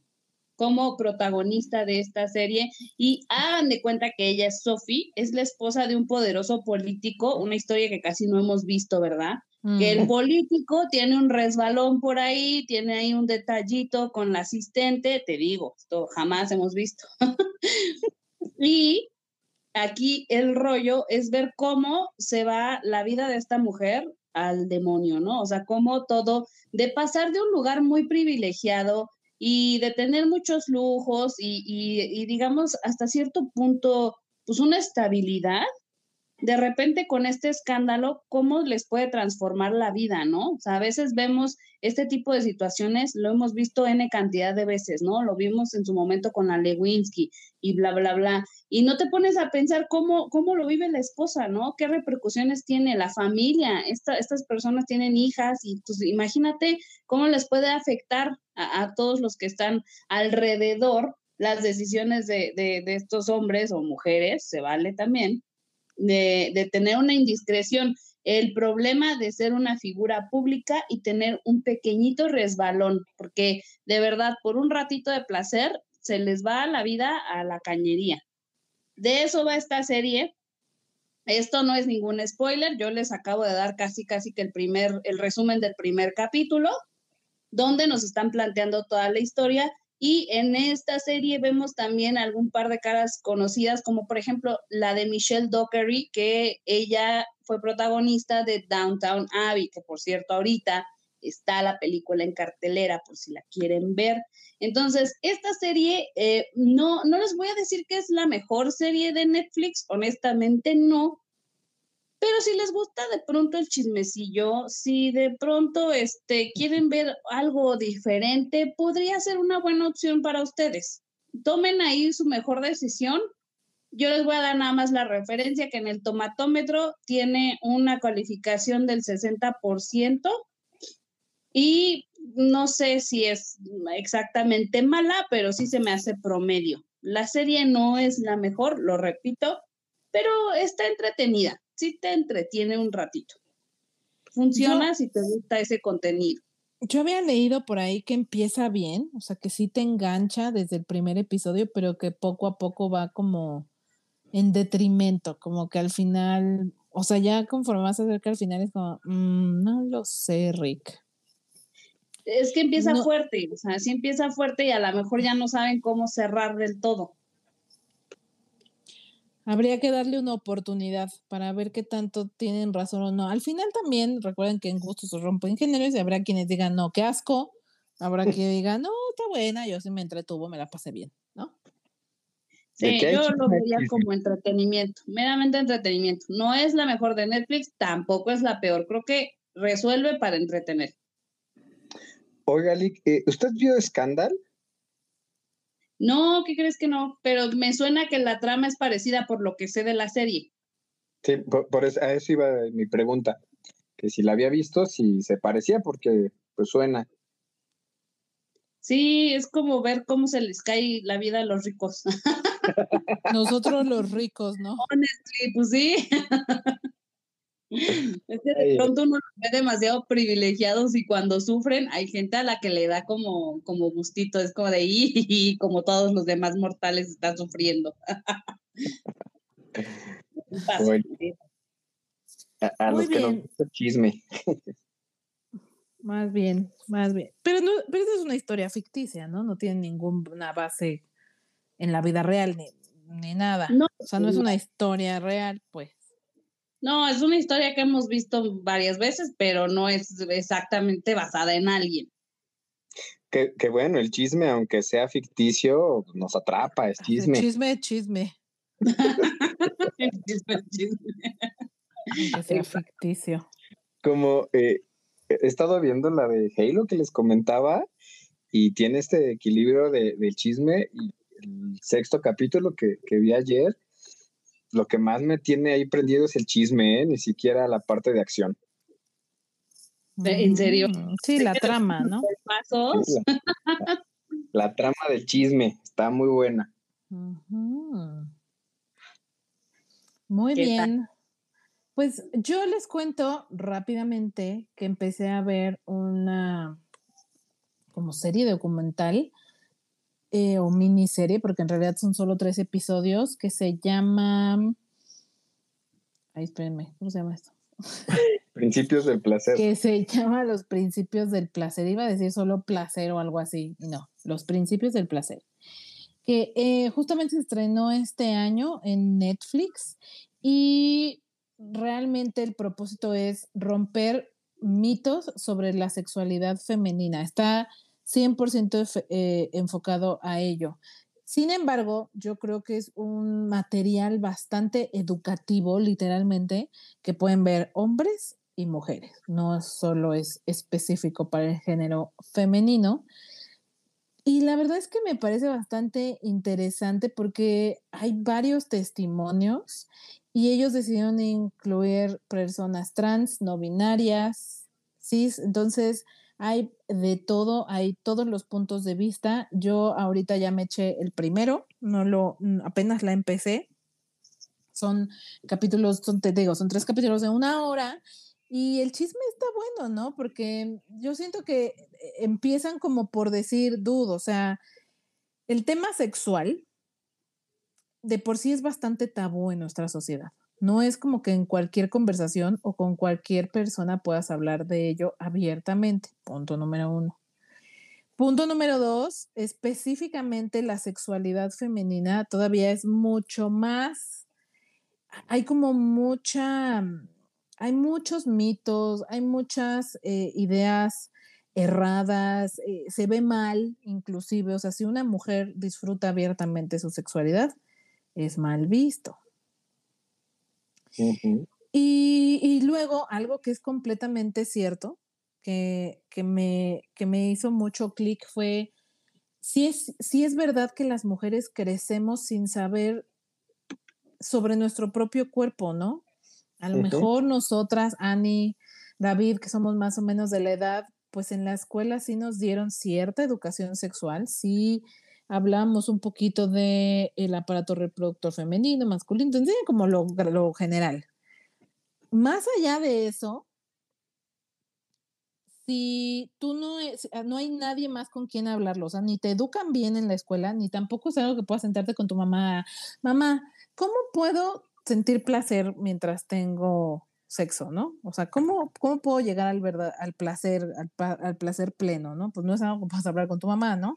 Speaker 3: como protagonista de esta serie y hagan de cuenta que ella es Sophie, es la esposa de un poderoso político, una historia que casi no hemos visto, ¿verdad? Que el político tiene un resbalón por ahí, tiene ahí un detallito con la asistente, te digo, esto jamás hemos visto. [LAUGHS] y aquí el rollo es ver cómo se va la vida de esta mujer al demonio, ¿no? O sea, cómo todo, de pasar de un lugar muy privilegiado y de tener muchos lujos y, y, digamos, hasta cierto punto, pues una estabilidad, de repente con este escándalo, cómo les puede transformar la vida, ¿no? O sea, a veces vemos este tipo de situaciones, lo hemos visto N cantidad de veces, ¿no? Lo vimos en su momento con la Lewinsky y bla, bla, bla. Y no te pones a pensar cómo, cómo lo vive la esposa, ¿no? ¿Qué repercusiones tiene la familia? estas personas tienen hijas y pues imagínate cómo les puede afectar a, todos los que están alrededor las decisiones de, de, de estos hombres o mujeres, se vale también, de, tener una indiscreción, el problema de ser una figura pública y tener un pequeñito resbalón, porque de verdad, por un ratito de placer, se les va la vida a la cañería. De eso va esta serie. Esto no es ningún spoiler, yo les acabo de dar casi casi que el primer el resumen del primer capítulo donde nos están planteando toda la historia y en esta serie vemos también algún par de caras conocidas, como por ejemplo la de Michelle Dockery, que ella fue protagonista de Downtown Abbey, que por cierto ahorita está la película en cartelera por si la quieren ver. Entonces, esta serie, eh, no, no les voy a decir que es la mejor serie de Netflix, honestamente no, pero si les gusta de pronto el chismecillo, si de pronto este, quieren ver algo diferente, podría ser una buena opción para ustedes. Tomen ahí su mejor decisión. Yo les voy a dar nada más la referencia que en el tomatómetro tiene una calificación del 60% y no sé si es exactamente mala, pero sí se me hace promedio. La serie no es la mejor, lo repito, pero está entretenida sí te entretiene un ratito. Funciona si te gusta ese contenido.
Speaker 2: Yo había leído por ahí que empieza bien, o sea, que sí te engancha desde el primer episodio, pero que poco a poco va como en detrimento, como que al final, o sea, ya conforme más acerca al final es como, mm, no lo sé, Rick.
Speaker 3: Es que empieza fuerte, o sea, sí empieza fuerte y a lo mejor ya no saben cómo cerrar del todo.
Speaker 2: Habría que darle una oportunidad para ver qué tanto tienen razón o no. Al final también, recuerden que en gustos se rompen géneros y habrá quienes digan, no, qué asco. Habrá [LAUGHS] quien diga, no, está buena, yo sí me entretuvo, me la pasé bien, ¿no?
Speaker 3: Sí, yo lo veía como entretenimiento, meramente entretenimiento. No es la mejor de Netflix, tampoco es la peor. Creo que resuelve para entretener.
Speaker 4: Oiga, Lick, eh, ¿usted vio Scandal?
Speaker 3: No, ¿qué crees que no? Pero me suena que la trama es parecida por lo que sé de la serie.
Speaker 4: Sí, por, eso, a eso iba mi pregunta. Que si la había visto, si se parecía, porque pues suena.
Speaker 3: Sí, es como ver cómo se les cae la vida a los ricos. [LAUGHS]
Speaker 2: Nosotros [LAUGHS] los ricos, ¿no?
Speaker 3: Honestly, pues sí. [LAUGHS] Es que de pronto uno los ve demasiado privilegiados y cuando sufren hay gente a la que le da como, como gustito, es como de y como todos los demás mortales están sufriendo. [LAUGHS]
Speaker 4: A, los que nos gusta chisme.
Speaker 2: Más bien, más bien. Pero no, pero esa es una historia ficticia, ¿no? No tiene ninguna base en la vida real ni, ni nada. o sea, no es una historia real, pues.
Speaker 3: No, es una historia que hemos visto varias veces, pero no es exactamente basada en alguien.
Speaker 4: Que, bueno, el chisme, aunque sea ficticio, nos atrapa, es chisme.
Speaker 2: chisme, chisme. [LAUGHS] chisme, chisme. Aunque sea ficticio.
Speaker 4: Como eh, he estado viendo la de Halo que les comentaba y tiene este equilibrio de, del chisme y el sexto capítulo que, que, vi ayer, lo que más me tiene ahí prendido es el chisme, ¿eh? ni siquiera la parte de acción.
Speaker 3: ¿En serio?
Speaker 2: Mm, sí, la trama, ¿no?
Speaker 4: la, trama del chisme está muy buena.
Speaker 2: Muy bien. Pues yo les cuento rápidamente que empecé a ver una como serie documental eh, o miniserie, porque en realidad son solo tres episodios, que se llama... Ay, espérenme, ¿cómo se llama esto? [LAUGHS]
Speaker 4: Principios del placer.
Speaker 2: Que se llama Los Principios del Placer. Iba a decir solo placer o algo así. No, Los Principios del Placer. Que eh, justamente se estrenó este año en Netflix y realmente el propósito es romper mitos sobre la sexualidad femenina. Está 100% eh, enfocado a ello. Sin embargo, yo creo que es un material bastante educativo, literalmente, que pueden ver hombres y mujeres. No solo es específico para el género femenino. Y la verdad es que me parece bastante interesante porque hay varios testimonios y ellos decidieron incluir personas trans, no binarias, cis, entonces hay de todo, hay todos los puntos de vista. Yo ahorita ya me eché el primero, no lo, apenas la empecé. Son capítulos, son, te digo, son tres capítulos de una hora y el chisme está bueno, ¿no? Porque yo siento que eh, empiezan como por decir dudo, o sea, el tema sexual de por sí es bastante tabú en nuestra sociedad. No es como que en cualquier conversación o con cualquier persona puedas hablar de ello abiertamente. Punto número uno. Punto número dos, específicamente la sexualidad femenina todavía es mucho más, hay como mucha, hay muchos mitos, hay muchas eh, ideas erradas, eh, se ve mal inclusive, o sea, si una mujer disfruta abiertamente su sexualidad, es mal visto. Y, luego algo que es completamente cierto, que, me, que me hizo mucho clic fue, si es, si es verdad que las mujeres crecemos sin saber sobre nuestro propio cuerpo, ¿no? A lo mejor nosotras, Annie, David, que somos más o menos de la edad, pues en la escuela sí nos dieron cierta educación sexual, sí hablamos un poquito de el aparato reproductor femenino, masculino, entonces como lo, lo general. Más allá de eso, si tú no, es, ah, no hay nadie más con quien hablarlo, o sea, ni te educan bien en la escuela, ni tampoco es algo que puedas sentarte con tu mamá, mamá, ¿cómo puedo sentir placer mientras tengo sexo, ¿no? O sea, ¿cómo, cómo puedo llegar al, verdad, al placer, al, al placer pleno, ¿no? Pues no es algo que puedas hablar con tu mamá, ¿no?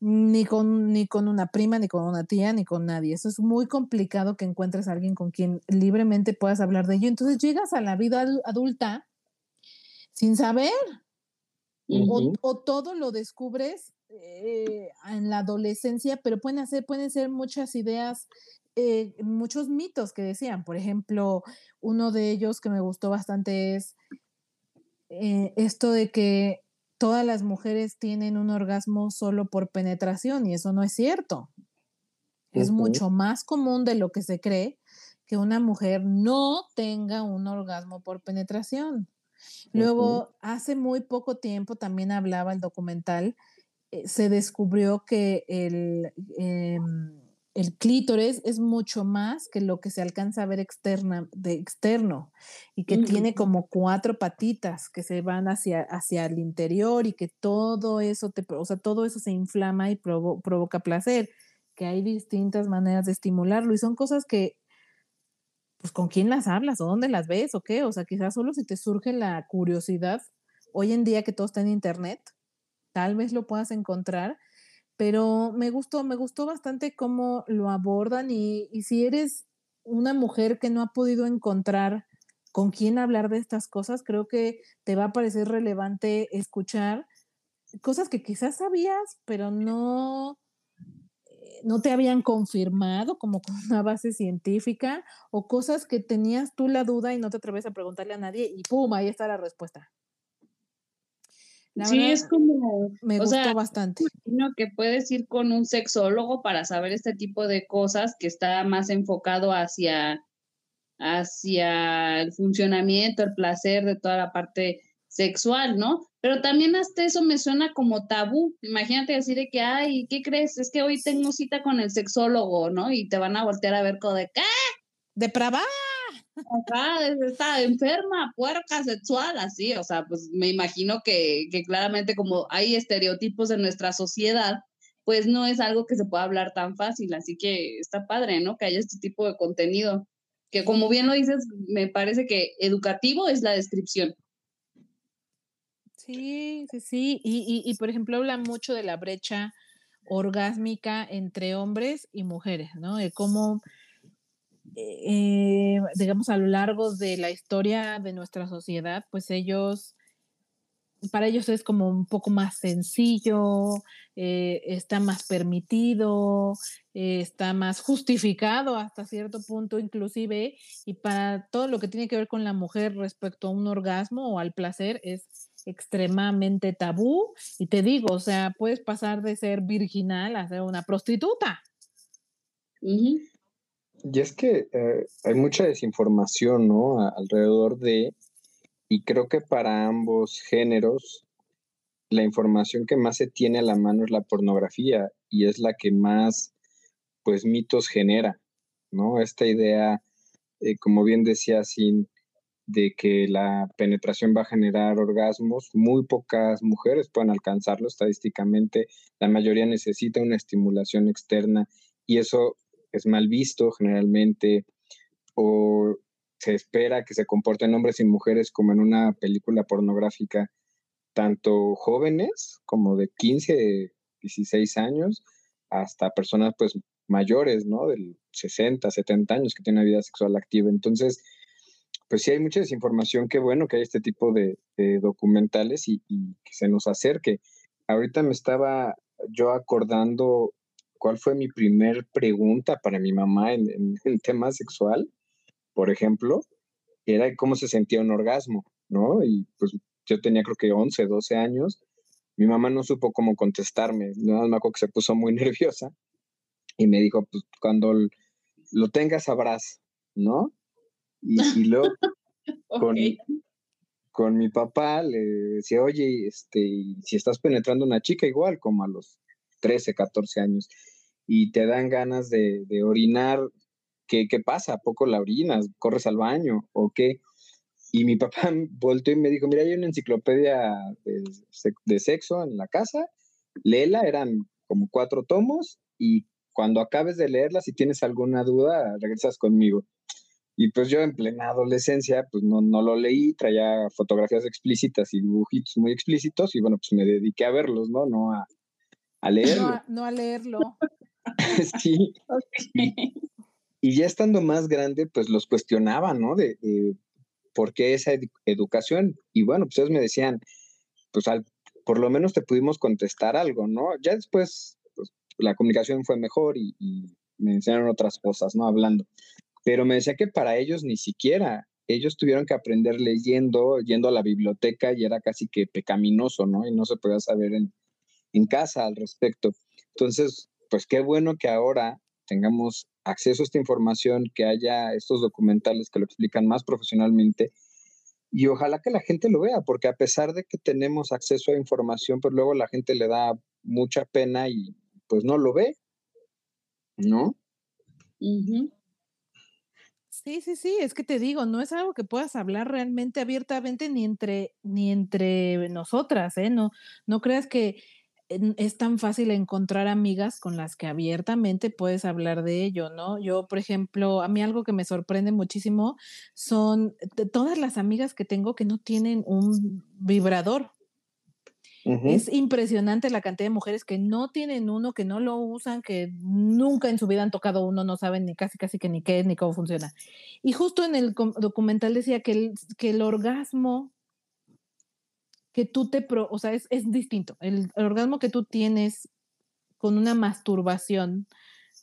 Speaker 2: Ni con, ni con una prima, ni con una tía, ni con nadie. Eso es muy complicado que encuentres a alguien con quien libremente puedas hablar de ello. Entonces llegas a la vida adulta sin saber. o, todo lo descubres eh, en la adolescencia, pero pueden, hacer, pueden ser muchas ideas, eh, muchos mitos que decían. Por ejemplo, uno de ellos que me gustó bastante es eh, esto de que todas las mujeres tienen un orgasmo solo por penetración y eso no es cierto. Es mucho más común de lo que se cree que una mujer no tenga un orgasmo por penetración. Luego, hace muy poco tiempo también hablaba el documental, eh, se descubrió que el, em, el clítoris es mucho más que lo que se alcanza a ver externa, de externo y que tiene como cuatro patitas que se van hacia, hacia el interior y que todo eso, te, o sea, todo eso se inflama y provoca placer, que hay distintas maneras de estimularlo y son cosas que pues con quién las hablas o dónde las ves o qué, o sea, quizás solo si te surge la curiosidad, hoy en día que todo está en internet, tal vez lo puedas encontrar, pero me gustó, me gustó bastante cómo lo abordan y, si eres una mujer que no ha podido encontrar con quién hablar de estas cosas, creo que te va a parecer relevante escuchar cosas que quizás sabías, pero no, eh, no te habían confirmado como con [LAUGHS] una base científica, o cosas que tenías tú la duda y no te atreves a preguntarle a nadie, y ¡pum! Ahí está la respuesta.
Speaker 3: Sí, es como.
Speaker 2: Me gustó bastante.
Speaker 3: Imagino que puedes ir con un sexólogo para saber este tipo de cosas que está más enfocado hacia hacia el funcionamiento, el placer de toda la parte sexual, ¿no? Pero también hasta eso me suena como tabú. Imagínate decir que, ay, ¿qué crees? Es que hoy tengo cita con el sexólogo, ¿no? Y te van a voltear a ver como de, ¿qué?
Speaker 2: Depravada.
Speaker 3: Está enferma, puerca, sexual, así, o sea, pues me imagino que, que claramente como hay estereotipos en nuestra sociedad, pues no es algo que se pueda hablar tan fácil, así que está padre, ¿no? Que haya este tipo de contenido que como bien lo dices, me parece que educativo es la descripción.
Speaker 2: Sí, sí, sí. Y, y, por ejemplo, habla mucho de la brecha orgásmica entre hombres y mujeres, ¿no? De cómo, eh, digamos, a lo largo de la historia de nuestra sociedad, pues ellos para ellos es como un poco más sencillo, eh, está más permitido, eh, está más justificado hasta cierto punto inclusive, y para todo lo que tiene que ver con la mujer respecto a un orgasmo o al placer es extremadamente tabú. Y te digo, o sea, puedes pasar de ser virginal a ser una prostituta.
Speaker 4: Y es que eh, hay mucha desinformación, ¿no? alrededor de y creo que para ambos géneros, la información que más se tiene a la mano es la pornografía y es la que más, pues, mitos genera, ¿no? Esta idea, eh, como bien decía Sin, de que la penetración va a generar orgasmos, muy pocas mujeres pueden alcanzarlo estadísticamente, la mayoría necesita una estimulación externa y eso es mal visto generalmente o se espera que se comporten hombres y mujeres como en una película pornográfica, tanto jóvenes como de 15, 16 años, hasta personas pues mayores, ¿no? Del 60, 70 años que tienen una vida sexual activa. Entonces, pues sí hay mucha desinformación, qué bueno que hay este tipo de, documentales y, que se nos acerque. Ahorita me estaba yo acordando cuál fue mi primer pregunta para mi mamá en, en el tema sexual por ejemplo, era cómo se sentía un orgasmo, ¿no? Y pues yo tenía creo que 11, 12 años. Mi mamá no supo cómo contestarme, nada más me acuerdo que se puso muy [LAUGHS] nerviosa y me dijo, pues cuando lo tengas sabrás, ¿no? Y, luego [LAUGHS] con, con, mi papá le decía, oye, este, si estás penetrando a una chica igual, como a los 13, 14 años, y te dan ganas de, orinar, ¿qué, qué pasa? ¿A poco la orinas? ¿Corres al baño? ¿O qué? Y mi [LAUGHS] papá volteó y me dijo, mira, hay una enciclopedia de, sexo en la casa, léela, eran como cuatro tomos y cuando acabes de leerla, si tienes alguna duda, regresas conmigo. Y pues yo en plena adolescencia, pues no, no lo leí, traía fotografías explícitas y dibujitos muy explícitos y bueno, pues me dediqué a verlos, ¿no? No a leerlo.
Speaker 2: No a, leerlo. [LAUGHS]
Speaker 4: sí. [LAUGHS] Y ya estando más grande, pues los cuestionaba, ¿no? De, por qué esa educación. Y bueno, pues ellos me decían, pues al, por lo menos te pudimos contestar algo, ¿no? Ya después, pues la comunicación fue mejor y, me enseñaron otras cosas, ¿no? Hablando. Pero me decía que para ellos ni siquiera, ellos tuvieron que aprender leyendo, yendo a la biblioteca y era casi que pecaminoso, ¿no? Y no se podía saber en, en casa al respecto. Entonces, pues qué bueno que ahora tengamos acceso a esta información, que haya estos documentales que lo explican más profesionalmente y ojalá que la gente lo vea, porque a pesar de que tenemos acceso a información, pues luego la gente le da mucha pena y pues no lo ve, ¿no?
Speaker 2: Sí, sí, sí, es que te digo, no es algo que puedas hablar realmente abiertamente ni entre, ni entre nosotras, ¿eh? No, no creas que es tan fácil encontrar amigas con las que abiertamente puedes hablar de ello, ¿no? Yo, por ejemplo, a mí algo que me sorprende muchísimo son todas las amigas que tengo que no tienen un vibrador. Es impresionante la cantidad de mujeres que no tienen uno, que no lo usan, que nunca en su vida han tocado uno, no saben ni casi casi que ni qué ni cómo funciona. Y justo en el documental decía que el, que el orgasmo que tú te, pro, o sea, es, es distinto. El, orgasmo que tú tienes con una masturbación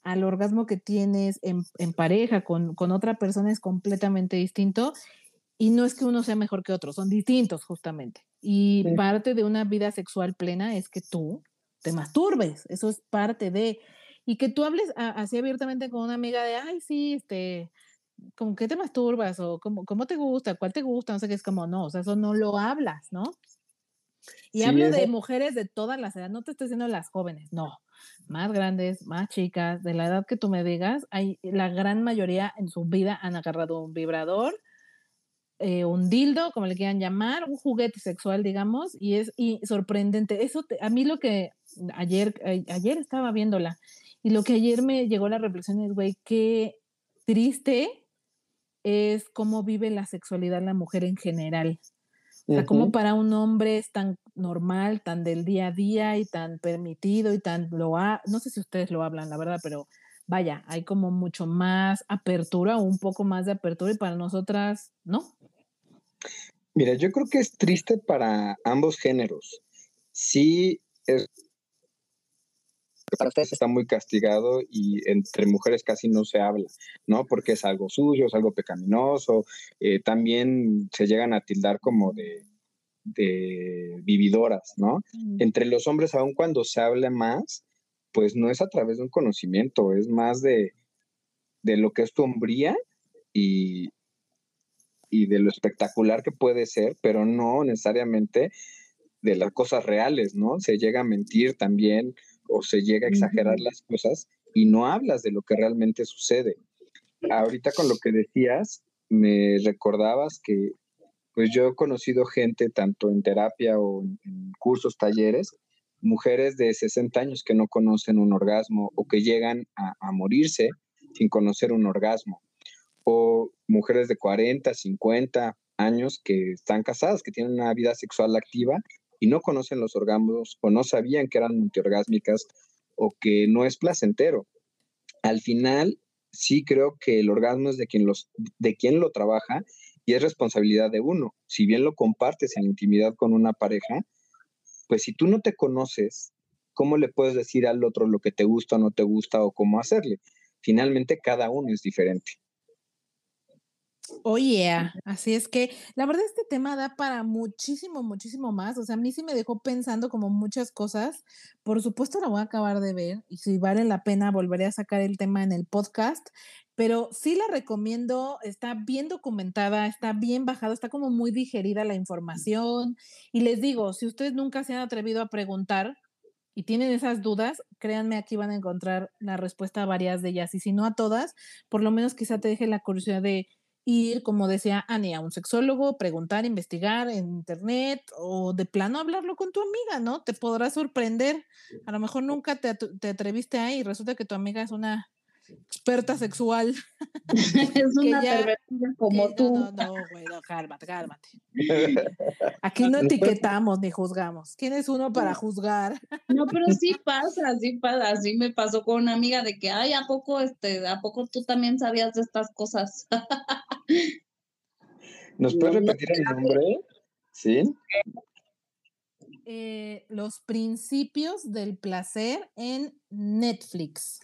Speaker 2: al orgasmo que tienes en, en pareja con, con, otra persona es completamente distinto. Y no es que uno sea mejor que otro, son distintos justamente. Y parte de una vida sexual plena es que tú te masturbes, eso es parte de... Y que tú hables así abiertamente con una amiga de, ay, sí, este, ¿con qué te masturbas? O ¿cómo, ¿cómo te gusta? ¿Cuál te gusta? No sé qué es como, no, o sea, eso no lo hablas, ¿no? Y hablo de mujeres de todas las edades, no te estoy diciendo las jóvenes, no, más grandes, más chicas, de la edad que tú me digas, hay, la gran mayoría en su vida han agarrado un vibrador, eh, un dildo, como le quieran llamar, un juguete sexual, digamos, y es y sorprendente. Eso, a mí lo que ayer, ayer estaba viéndola, y lo que ayer me llegó la reflexión es, güey, qué triste es cómo vive la sexualidad la mujer en general. O sea, como para un hombre es tan normal, tan del día a día y tan permitido y tan lo ha, no sé si ustedes lo hablan, la verdad, pero vaya, hay como mucho más apertura o un poco más de apertura y para nosotras, ¿no?
Speaker 4: Mira, yo creo que es triste para ambos géneros. Sí, es para ustedes está muy castigado y entre mujeres casi no se habla, ¿no? Porque es algo sucio, es algo pecaminoso, eh, también se llegan a tildar como de, vividoras, ¿no? Mm. Entre los hombres, aun cuando se habla más, pues no es a través de un conocimiento, es más de, lo que es tu hombría y, y de lo espectacular que puede ser, pero no necesariamente de las cosas reales, ¿no? Se llega a mentir también o se llega a exagerar las cosas y no hablas de lo que realmente sucede. Ahorita con lo que decías, me recordabas que pues yo he conocido gente tanto en terapia o en, cursos, talleres, mujeres de 60 años que no conocen un orgasmo o que llegan a, a morirse sin conocer un orgasmo, o mujeres de 40, 50 años que están casadas, que tienen una vida sexual activa y no conocen los orgasmos o no sabían que eran multiorgásmicas o que no es placentero. Al final, sí creo que el orgasmo es de quien, los, de quien lo trabaja y es responsabilidad de uno. Si bien lo compartes en intimidad con una pareja, pues si tú no te conoces, ¿cómo le puedes decir al otro lo que te gusta o no te gusta o cómo hacerle? Finalmente, cada uno es diferente.
Speaker 2: Oye, así es que la verdad este tema da para muchísimo, muchísimo más. O sea, a mí sí me dejó pensando como muchas cosas. Por supuesto la voy a acabar de ver y si vale la pena volveré a sacar el tema en el podcast. Pero sí la recomiendo, está bien documentada, está bien bajada, está como muy digerida la información. Y les digo, si ustedes nunca se han atrevido a preguntar, y tienen esas dudas, créanme, aquí van a encontrar la respuesta a varias de ellas. Y si no a todas, por lo menos quizá te deje la curiosidad de, ir, como decía Annie, a un sexólogo, preguntar, investigar en internet o de plano hablarlo con tu amiga, ¿no? Te podrá sorprender. A lo mejor nunca te, te atreviste ahí y resulta que tu amiga es una experta sexual. [LAUGHS] [LAUGHS]
Speaker 3: es una pervertida como tú.
Speaker 2: No, no, güey, no, cálmate, cálmate. [LAUGHS] Aquí no etiquetamos ni juzgamos. ¿Quién es uno para juzgar?
Speaker 3: No, pero sí pasa, sí pasa. Así me pasó con una amiga de que, ay, ¿a poco, este, a poco tú también sabías de estas cosas?
Speaker 4: ¿Nos puedes repetir el nombre? Sí.
Speaker 2: Eh, los principios del placer en Netflix.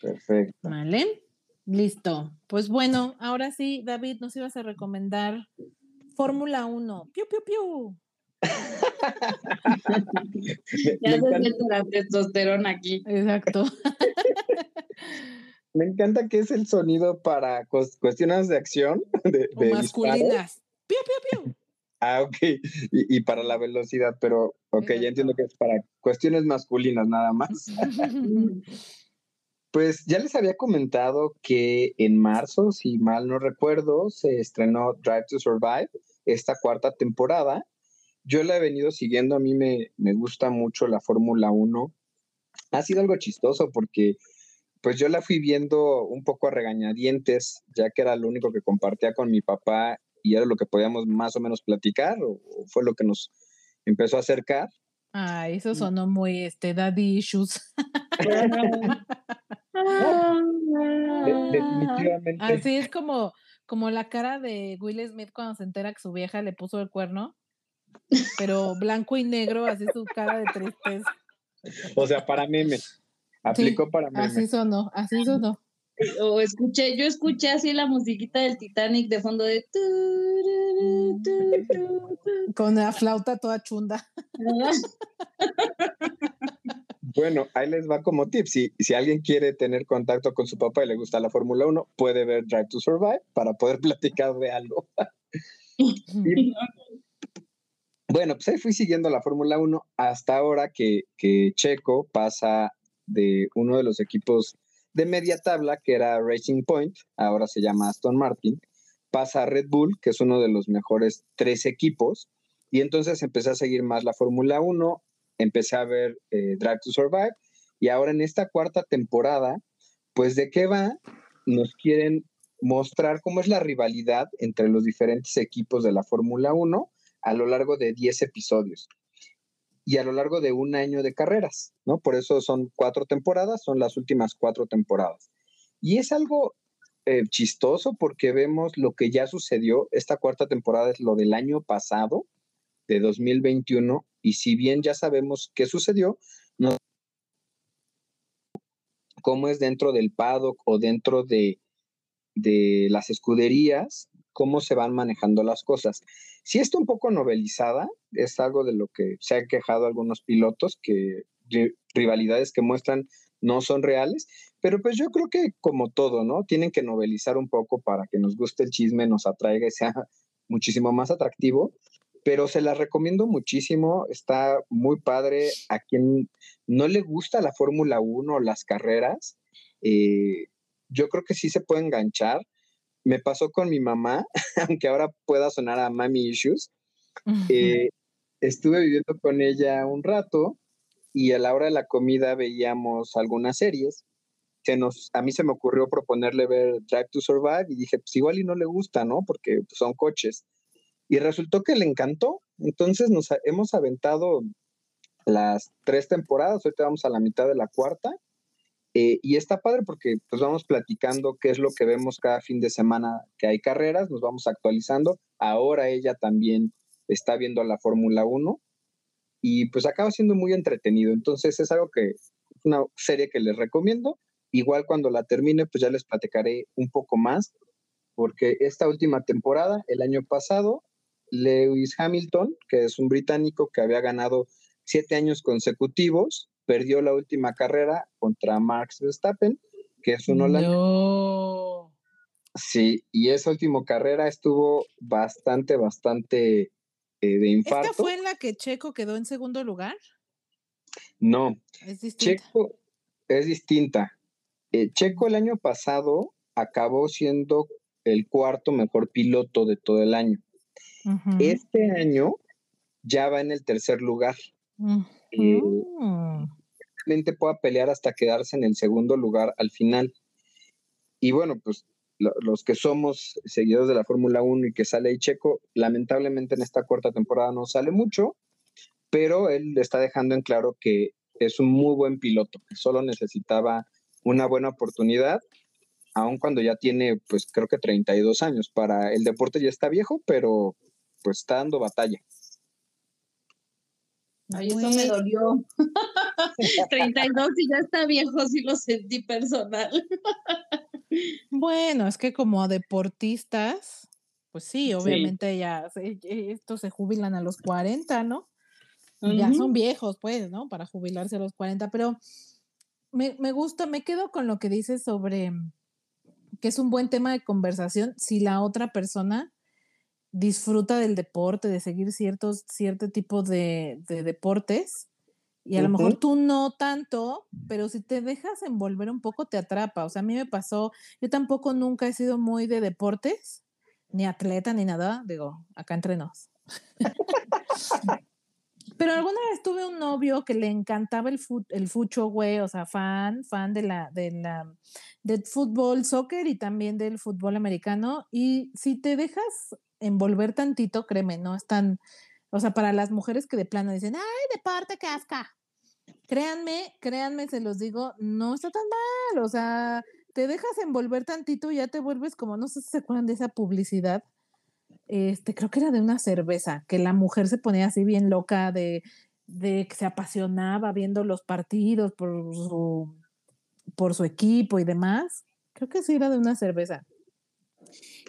Speaker 4: Perfecto.
Speaker 2: Vale. Listo. Pues bueno, ahora sí, David, nos ibas a recomendar Fórmula 1. Piu, piu, piu. [LAUGHS]
Speaker 3: ya se siente la testosterona aquí.
Speaker 2: Exacto. [LAUGHS]
Speaker 4: Me encanta que es el sonido para cuestiones de acción. [LAUGHS] De,
Speaker 2: masculinas. Piu, piu, piu.
Speaker 4: Ah, ok. Y, y, para la velocidad, pero ok, ya entiendo que es para cuestiones masculinas nada más. [LAUGHS] [LAUGHS] Pues ya les había comentado que en marzo, si mal no recuerdo, se estrenó Drive to Survive, esta cuarta temporada. yo la he venido siguiendo, a mí me, me gusta mucho la Fórmula 1. Ha sido algo chistoso porque pues yo la fui viendo un poco a regañadientes, ya que era lo único que compartía con mi papá y era lo que podíamos más o menos platicar, o, fue lo que nos empezó a acercar.
Speaker 2: Ah, eso sonó muy este daddy issues. [LAUGHS] definitivamente. Así es como, como la cara de Will Smith cuando se entera que su vieja le puso el cuerno, pero blanco y negro, así su cara de tristeza.
Speaker 4: O sea, para meme. Aplicó para meme.
Speaker 2: Así sonó, así sonó.
Speaker 3: O escuché, yo escuché así la musiquita del Titanic de fondo de
Speaker 2: con la flauta toda chunda.
Speaker 4: Bueno, ahí les va como tip. Si, si alguien quiere tener contacto con su papá y le gusta la Fórmula 1, puede ver Drive to Survive para poder [LAUGHS] platicar de algo. bueno, pues ahí fui siguiendo la Fórmula 1 hasta ahora que, que Checo pasa de uno de los equipos de media tabla, que era Racing Point, ahora se llama Aston Martin, pasa a Red Bull, que es uno de los mejores tres equipos, y entonces empecé a seguir más la Fórmula 1, empecé a ver eh, Drive to Survive, y ahora en esta cuarta temporada, pues de qué va, nos quieren mostrar cómo es la rivalidad entre los diferentes equipos de la Fórmula 1 a lo largo de 10 episodios y a lo largo de un año de carreras, ¿no? Por eso son cuatro temporadas, son las últimas cuatro temporadas. Y es algo eh, chistoso porque vemos lo que ya sucedió. Esta cuarta temporada es lo del año pasado, de 2021, y si bien ya sabemos qué sucedió, no cómo es dentro del paddock o dentro de, de las escuderías, cómo se van manejando las cosas. Si está un poco novelizada, es algo de lo que se han quejado algunos pilotos, que rivalidades que muestran no son reales, pero pues yo creo que como todo, ¿no? Tienen que novelizar un poco para que nos guste el chisme, nos atraiga y sea muchísimo más atractivo, pero se la recomiendo muchísimo, está muy padre a quien no le gusta la Fórmula 1 o las carreras, eh, yo creo que sí se puede enganchar me pasó con mi mamá, [LAUGHS] aunque ahora pueda sonar a mami issues. Eh, estuve viviendo con ella un rato y a la hora de la comida veíamos algunas series. Se nos, a mí se me ocurrió proponerle ver Drive to Survive y dije, pues igual y no le gusta, ¿no? Porque pues, son coches. Y resultó que le encantó. Entonces nos hemos aventado las tres temporadas, ahorita vamos a la mitad de la cuarta eh, y está padre porque pues vamos platicando qué es lo que vemos cada fin de semana que hay carreras, nos vamos actualizando. Ahora ella también está viendo la Fórmula 1 y pues acaba siendo muy entretenido. Entonces es algo que una serie que les recomiendo. Igual cuando la termine pues ya les platicaré un poco más porque esta última temporada, el año pasado, Lewis Hamilton, que es un británico que había ganado siete años consecutivos, perdió la última carrera contra Max Verstappen, que es un holandés. Sí, y esa última carrera estuvo bastante, bastante eh, de infarto.
Speaker 2: ¿Esta fue en la que Checo quedó en segundo lugar?
Speaker 4: No. Es distinta. Checo es distinta. Eh, Checo el año pasado acabó siendo el cuarto mejor piloto de todo el año. Este año ya va en el tercer lugar pueda pelear hasta quedarse en el segundo lugar al final. Y bueno, pues los que somos seguidores de la Fórmula 1 y que sale ahí Checo, lamentablemente en esta cuarta temporada no sale mucho, pero él está dejando en claro que es un muy buen piloto, que solo necesitaba una buena oportunidad, aun cuando ya tiene, pues creo que 32 años. Para el deporte ya está viejo, pero pues está dando batalla.
Speaker 3: Ay, eso me dolió. [LAUGHS] 32 y ya está viejo, sí lo sentí personal.
Speaker 2: bueno, es que como deportistas, pues sí, obviamente ya estos se jubilan a los 40, ¿no? Ya son viejos, pues, ¿no? Para jubilarse a los 40, pero me, me gusta, me quedo con lo que dices sobre que es un buen tema de conversación si la otra persona disfruta del deporte, de seguir ciertos, cierto tipo de, deportes. Y a lo mejor tú no tanto, pero si te dejas envolver un poco, te atrapa. O sea, a mí me pasó, yo tampoco nunca he sido muy de deportes, ni atleta, ni nada, digo, acá entre nos. Pero alguna vez tuve un novio que le encantaba el, el fucho, güey, o sea, fan, fan de la, de la, del fútbol, soccer y también del fútbol americano. Y si te dejas envolver tantito, créeme, no es tan, o sea, para las mujeres que de plano dicen, ay, deporte casca. Créanme, créanme, se los digo, no está tan mal, o sea, te dejas envolver tantito y ya te vuelves como, no sé si se acuerdan de esa publicidad este, creo que era de una cerveza, que la mujer se ponía así bien loca de, de que se apasionaba viendo los partidos por su, por su equipo y demás. Creo que sí era de una cerveza.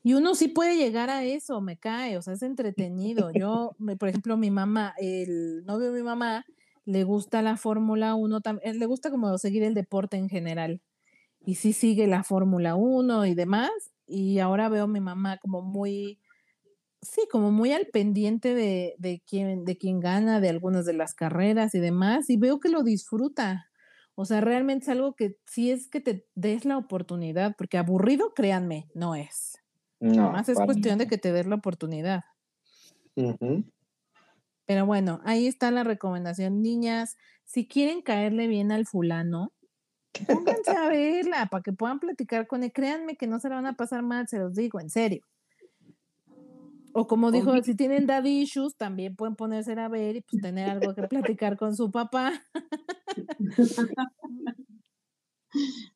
Speaker 2: Y uno sí puede llegar a eso, me cae, o sea, es entretenido. Yo, por ejemplo, mi mamá, el novio de mi mamá, le gusta la Fórmula 1, le gusta como seguir el deporte en general. Y sí sigue la Fórmula 1 y demás. Y ahora veo a mi mamá como muy sí, como muy al pendiente de, de, quién, de quién gana, de algunas de las carreras y demás, y veo que lo disfruta. O sea, realmente es algo que sí es que te des la oportunidad, porque aburrido, créanme, no es. No. Más es cuestión de que te des la oportunidad. Pero bueno, ahí está la recomendación. Niñas, si quieren caerle bien al fulano, [LAUGHS] pónganse a verla para que puedan platicar con él. Créanme que no se la van a pasar mal, se los digo, en serio. O como dijo, si tienen daddy issues, también pueden ponerse a ver y pues tener algo que platicar con su papá. [LAUGHS]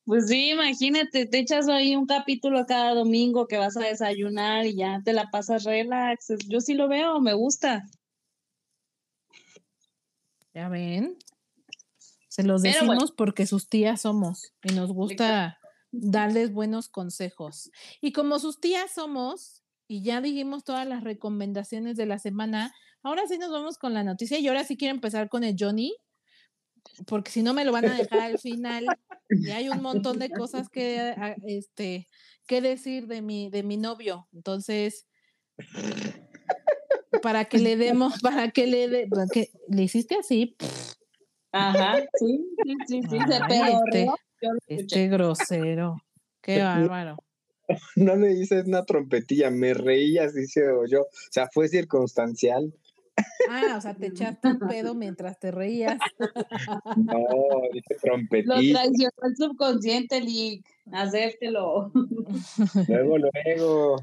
Speaker 3: Pues sí, imagínate, te echas ahí un capítulo cada domingo que vas a desayunar y ya te la pasas relax. Yo sí lo veo, me gusta.
Speaker 2: Ya ven. Se los decimos porque sus tías somos y nos gusta darles buenos consejos. Y como sus tías somos, y ya dijimos todas las recomendaciones de la semana. Ahora sí nos vamos con la noticia y ahora sí quiero empezar con el Johnny, porque si no me lo van a dejar al final. Y hay un montón de cosas que, ah, este, que decir de mi, de mi novio. Entonces, para que le demos, [LAUGHS] para que le de, que le hiciste así.
Speaker 3: Ajá, sí, sí, sí, sí,
Speaker 2: este, este grosero. Qué bárbaro. [LAUGHS]
Speaker 4: no le hice una trompetilla, me reía, así se yo. O sea, fue circunstancial.
Speaker 2: Ah, o sea, te echaste un pedo mientras te reías.
Speaker 4: No, dije trompetilla. Lo
Speaker 3: traicionó el subconsciente, Lick. Hacértelo.
Speaker 4: Luego, luego.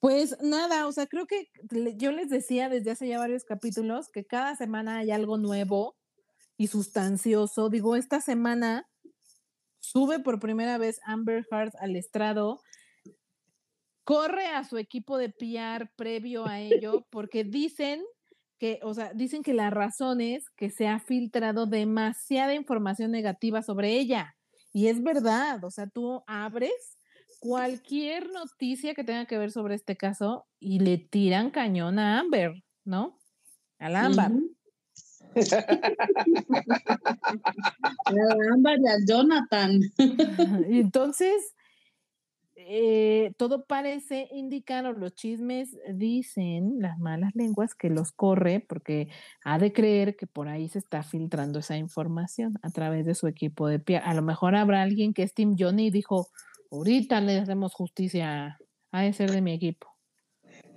Speaker 2: Pues nada, o sea, creo que yo les decía desde hace ya varios capítulos que cada semana hay algo nuevo y sustancioso. Digo, esta semana sube por primera vez Amber Heard al estrado, corre a su equipo de PR previo a ello, porque dicen que, o sea, dicen que la razón es que se ha filtrado demasiada información negativa sobre ella. Y es verdad, o sea, tú abres cualquier noticia que tenga que ver sobre este caso y le tiran cañón a Amber, ¿no? Al Amber. [LAUGHS]
Speaker 3: Jonathan.
Speaker 2: y entonces, eh, todo parece indicar, o los chismes dicen, las malas lenguas, que los corre, porque ha de creer que por ahí se está filtrando esa información a través de su equipo de pie. A lo mejor habrá alguien que es Tim Johnny y dijo, ahorita le hacemos justicia a ese de mi equipo.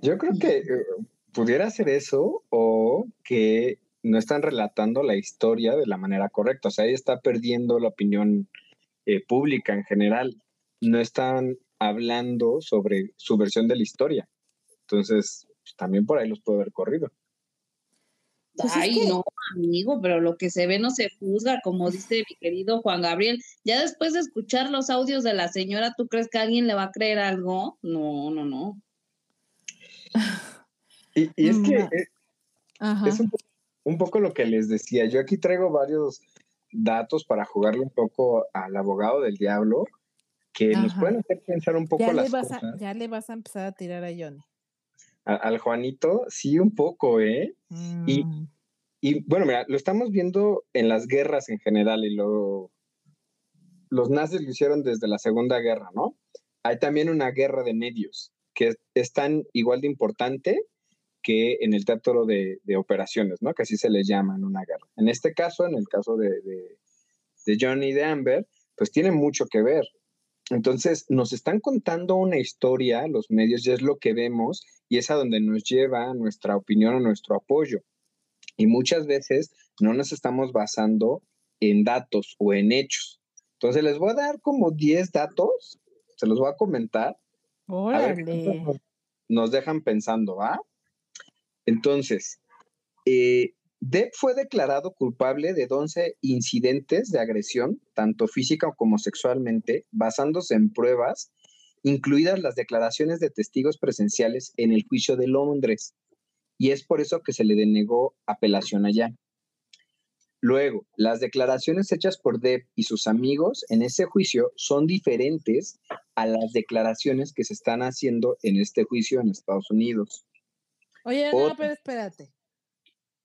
Speaker 4: Yo creo que eh, pudiera ser eso o que no están relatando la historia de la manera correcta. O sea, ella está perdiendo la opinión eh, pública en general. No están hablando sobre su versión de la historia. Entonces, pues, también por ahí los puede haber corrido.
Speaker 3: Pues Ay, no, amigo, pero lo que se ve no se juzga, como dice mi querido Juan Gabriel. Ya después de escuchar los audios de la señora, ¿tú crees que alguien le va a creer algo? No, no, no.
Speaker 4: Y, es que eh, es, un un poco lo que les decía. Yo aquí traigo varios datos para jugarle un poco al abogado del diablo que nos pueden hacer pensar un poco
Speaker 2: ya
Speaker 4: las
Speaker 2: le vas
Speaker 4: cosas.
Speaker 2: A, ya le vas a empezar a tirar a Johnny.
Speaker 4: al Juanito, sí, un poco, ¿eh? Y, mm. y, bueno, mira, lo estamos viendo en las guerras en general y lo, los nazis lo hicieron desde la Segunda Guerra, ¿no? Hay también una guerra de medios que es tan igual de importante que en el teatro de, operaciones, ¿no? Que así se les llama en una guerra. En este caso, en el caso de, de, Johnny y de Amber, pues tiene mucho que ver. Entonces, nos están contando una historia, los medios, y es lo que vemos, y es a donde nos lleva nuestra opinión o nuestro apoyo. Y muchas veces no nos estamos basando en datos o en hechos. Entonces, les voy a dar como 10 datos, se los voy a comentar.
Speaker 2: Órale.
Speaker 4: nos dejan pensando, ¿va? Entonces, eh, Depp fue declarado culpable de 11 incidentes de agresión, tanto física como sexualmente, basándose en pruebas, incluidas las declaraciones de testigos presenciales en el juicio de Londres. Y es por eso que se le denegó apelación allá. Luego, las declaraciones hechas por Depp y sus amigos en ese juicio son diferentes a las declaraciones que se están haciendo en este juicio en Estados Unidos.
Speaker 2: Oye, no, pero espérate.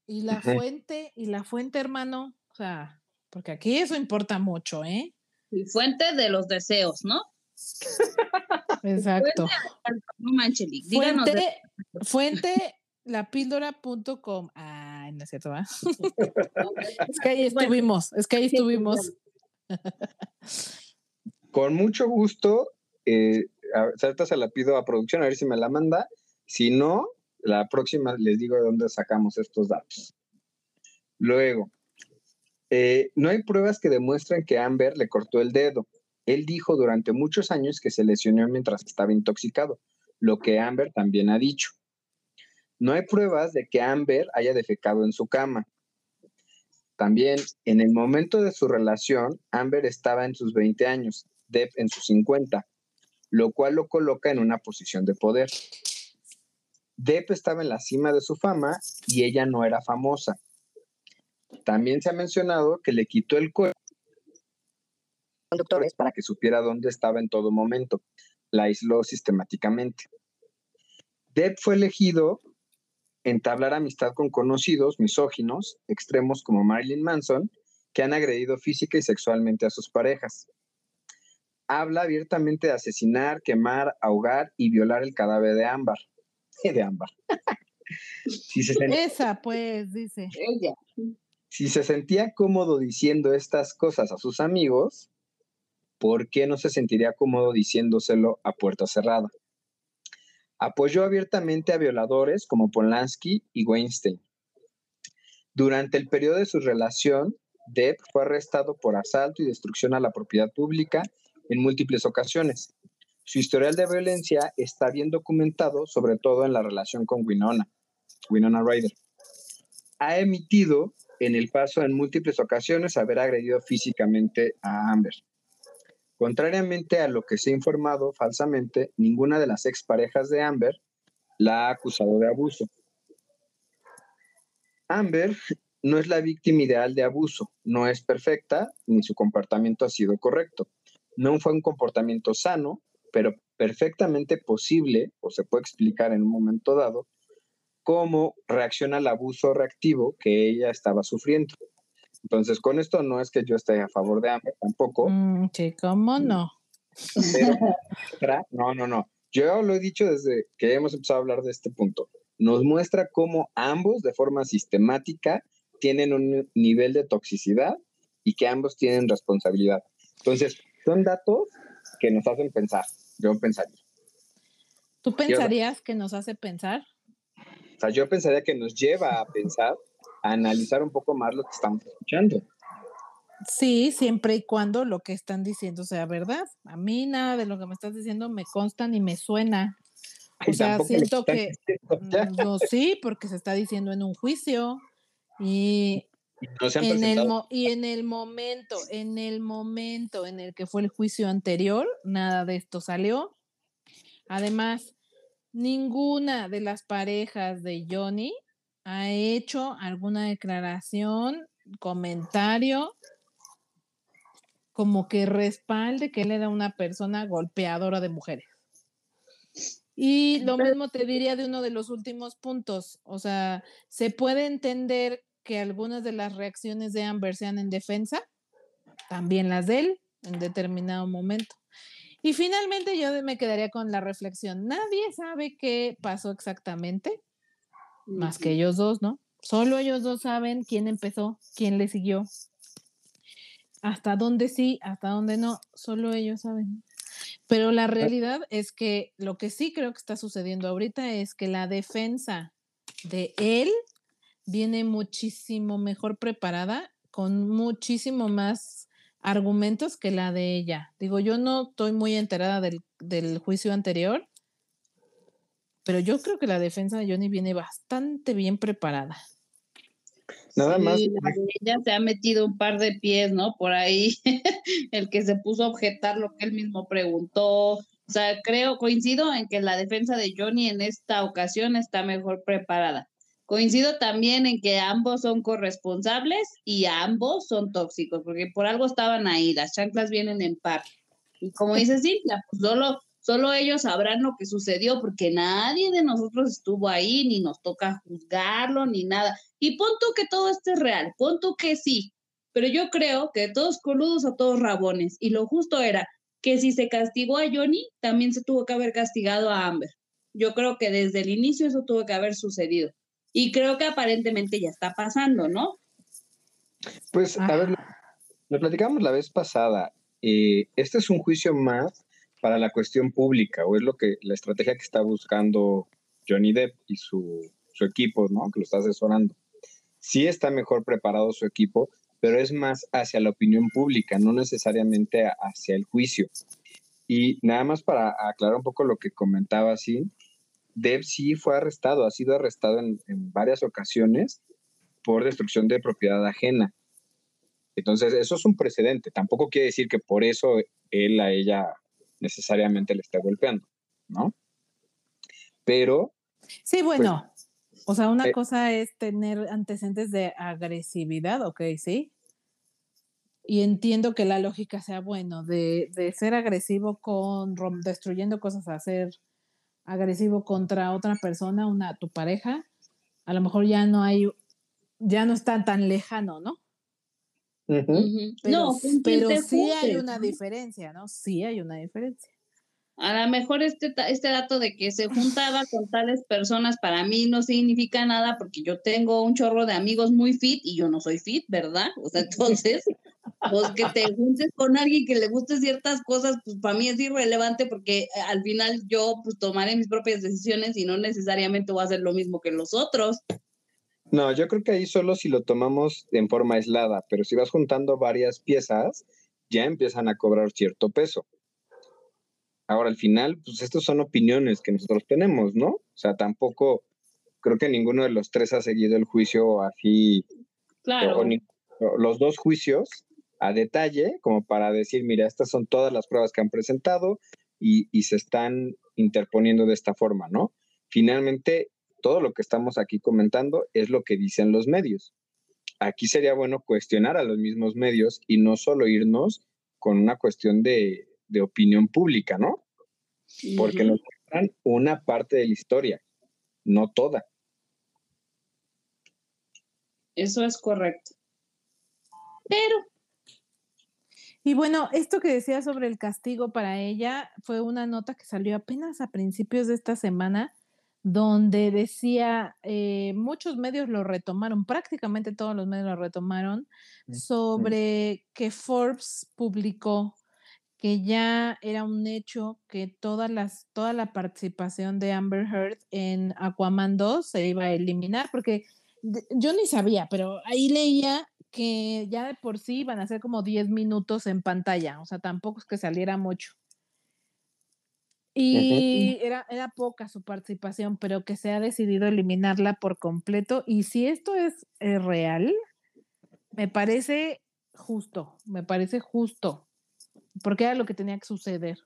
Speaker 2: Y la fuente, y la fuente, hermano, o sea, porque aquí eso importa mucho, ¿eh?
Speaker 3: Y fuente de los deseos, ¿no?
Speaker 2: Exacto.
Speaker 3: no manches,
Speaker 2: fuente, fuente lapíldora.com. Ay, no es cierto, ¿verdad? [LAUGHS] es que ahí estuvimos, es que ahí estuvimos. [LAUGHS]
Speaker 4: Con mucho gusto, eh, ahorita se la pido a producción a ver si me la manda. Si no, la próxima les digo de dónde sacamos estos datos. Luego, eh, no hay pruebas que demuestren que Amber le cortó el dedo. Él dijo durante muchos años que se lesionó mientras estaba intoxicado, lo que Amber también ha dicho. No hay pruebas de que Amber haya defecado en su cama. También, en el momento de su relación, Amber estaba en sus 20 años, Depp en sus 50, lo cual lo coloca en una posición de poder. Depp estaba en la cima de su fama y ella no era famosa. También se ha mencionado que le quitó el cuerpo conductores para que supiera dónde estaba en todo momento. La aisló sistemáticamente. Depp fue elegido entablar amistad con conocidos misóginos extremos como Marilyn Manson, que han agredido física y sexualmente a sus parejas. Habla abiertamente de asesinar, quemar, ahogar y violar el cadáver de Ámbar [LAUGHS] de ámbar.
Speaker 2: si se sentía, Esa, pues, dice.
Speaker 3: Ella.
Speaker 4: Si se sentía cómodo diciendo estas cosas a sus amigos, ¿por qué no se sentiría cómodo diciéndoselo a puerta cerrada? Apoyó abiertamente a violadores como Polanski y Weinstein. Durante el periodo de su relación, Depp fue arrestado por asalto y destrucción a la propiedad pública en múltiples ocasiones. Su historial de violencia está bien documentado, sobre todo en la relación con Winona, Winona Ryder. Ha emitido en el paso en múltiples ocasiones haber agredido físicamente a Amber. Contrariamente a lo que se ha informado falsamente, ninguna de las exparejas de Amber la ha acusado de abuso. Amber no es la víctima ideal de abuso, no es perfecta ni su comportamiento ha sido correcto. No fue un comportamiento sano, pero perfectamente posible o se puede explicar en un momento dado cómo reacciona al abuso reactivo que ella estaba sufriendo. Entonces, con esto no es que yo esté a favor de Amber tampoco.
Speaker 2: Mm, sí, ¿cómo no? [LAUGHS]
Speaker 4: no, no, no. Yo lo he dicho desde que hemos empezado a hablar de este punto. Nos muestra cómo ambos, de forma sistemática, tienen un nivel de toxicidad y que ambos tienen responsabilidad. Entonces, son datos que nos hacen pensar. Yo pensaría.
Speaker 2: ¿Tú pensarías que nos hace pensar?
Speaker 4: O sea, yo pensaría que nos lleva a pensar, a analizar un poco más lo que estamos escuchando.
Speaker 2: Sí, siempre y cuando lo que están diciendo sea verdad. A mí nada de lo que me estás diciendo me consta ni me suena. O sea, siento que mm, no, sí, porque se está diciendo en un juicio y en el y en el momento, en el momento en el que fue el juicio anterior, nada de esto salió. Además, ninguna de las parejas de Johnny ha hecho alguna declaración, comentario como que respalde que él era una persona golpeadora de mujeres. Y lo mismo te diría de uno de los últimos puntos, o sea, se puede entender que algunas de las reacciones de Amber sean en defensa, también las de él en determinado momento. Y finalmente yo me quedaría con la reflexión, nadie sabe qué pasó exactamente, más que ellos dos, ¿no? Solo ellos dos saben quién empezó, quién le siguió, hasta dónde sí, hasta dónde no, solo ellos saben. Pero la realidad es que lo que sí creo que está sucediendo ahorita es que la defensa de él viene muchísimo mejor preparada, con muchísimo más argumentos que la de ella. Digo, yo no estoy muy enterada del, del juicio anterior, pero yo creo que la defensa de Johnny viene bastante bien preparada.
Speaker 3: Nada más. Ella se ha metido un par de pies, ¿no? Por ahí, [LAUGHS] el que se puso a objetar lo que él mismo preguntó. O sea, creo, coincido en que la defensa de Johnny en esta ocasión está mejor preparada. Coincido también en que ambos son corresponsables y ambos son tóxicos, porque por algo estaban ahí, las chanclas vienen en par. Y como dice Cintia, pues solo Solo ellos sabrán lo que sucedió porque nadie de nosotros estuvo ahí, ni nos toca juzgarlo, ni nada. Y pon tú que todo esto es real, pon tú que sí, pero yo creo que todos coludos o todos rabones. Y lo justo era que si se castigó a Johnny, también se tuvo que haber castigado a Amber. Yo creo que desde el inicio eso tuvo que haber sucedido. Y creo que aparentemente ya está pasando, ¿no?
Speaker 4: Pues, a ver, lo, platicamos la vez pasada. Eh, este es un juicio más para la cuestión pública, o es lo que la estrategia que está buscando Johnny Depp y su, su equipo, ¿no? Que lo está asesorando. Sí está mejor preparado su equipo, pero es más hacia la opinión pública, no necesariamente hacia el juicio. Y nada más para aclarar un poco lo que comentaba, sí, Depp sí fue arrestado, ha sido arrestado en, en varias ocasiones por destrucción de propiedad ajena. Entonces, eso es un precedente. Tampoco quiere decir que por eso él a ella necesariamente le está golpeando, ¿no? Pero...
Speaker 2: Sí, bueno, pues, o sea, una eh, cosa es tener antecedentes de agresividad, ok, sí. Y entiendo que la lógica sea, bueno, de, ser agresivo con destruyendo cosas a ser agresivo contra otra persona, una tu pareja, a lo mejor ya no hay, ya no está tan lejano, ¿no? no, pero sí hay una diferencia, ¿no? Sí hay una diferencia.
Speaker 3: A lo mejor este, este dato de que se juntaba con tales personas para mí no significa nada porque yo tengo un chorro de amigos muy fit y yo no soy fit, ¿verdad? O sea, [LAUGHS] entonces, pues que te juntes con alguien que le guste ciertas cosas, pues para mí es irrelevante porque eh, al final yo pues tomaré mis propias decisiones y no necesariamente voy a hacer lo mismo que los otros.
Speaker 4: No, yo creo que ahí solo si lo tomamos en forma aislada, pero si vas juntando varias piezas, ya empiezan a cobrar cierto peso. Ahora, al final, pues estas son opiniones que nosotros tenemos, ¿no? O sea, tampoco creo que ninguno de los tres ha seguido el juicio así. Claro. los dos juicios a detalle, como para decir, mira, estas son todas las pruebas que han presentado y, y se están interponiendo de esta forma, ¿no? Finalmente, todo lo que estamos aquí comentando es lo que dicen los medios. Aquí sería bueno cuestionar a los mismos medios y no solo irnos con una cuestión de, opinión pública, ¿no? Porque nos muestran una parte de la historia, no toda.
Speaker 3: Eso es correcto. Pero.
Speaker 2: Y bueno, esto que decía sobre el castigo para ella fue una nota que salió apenas a principios de esta semana donde decía, eh, muchos medios lo retomaron, prácticamente todos los medios lo retomaron, sobre que Forbes publicó que ya era un hecho que todas las, toda la participación de Amber Heard en Aquaman 2 se iba a eliminar, porque yo ni sabía, pero ahí leía que ya de por sí iban a ser como 10 minutos en pantalla, o sea, tampoco es que saliera mucho. Y era, era poca su participación, pero que se ha decidido eliminarla por completo. Y si esto es eh, real, me parece justo, me parece justo, porque era lo que tenía que suceder.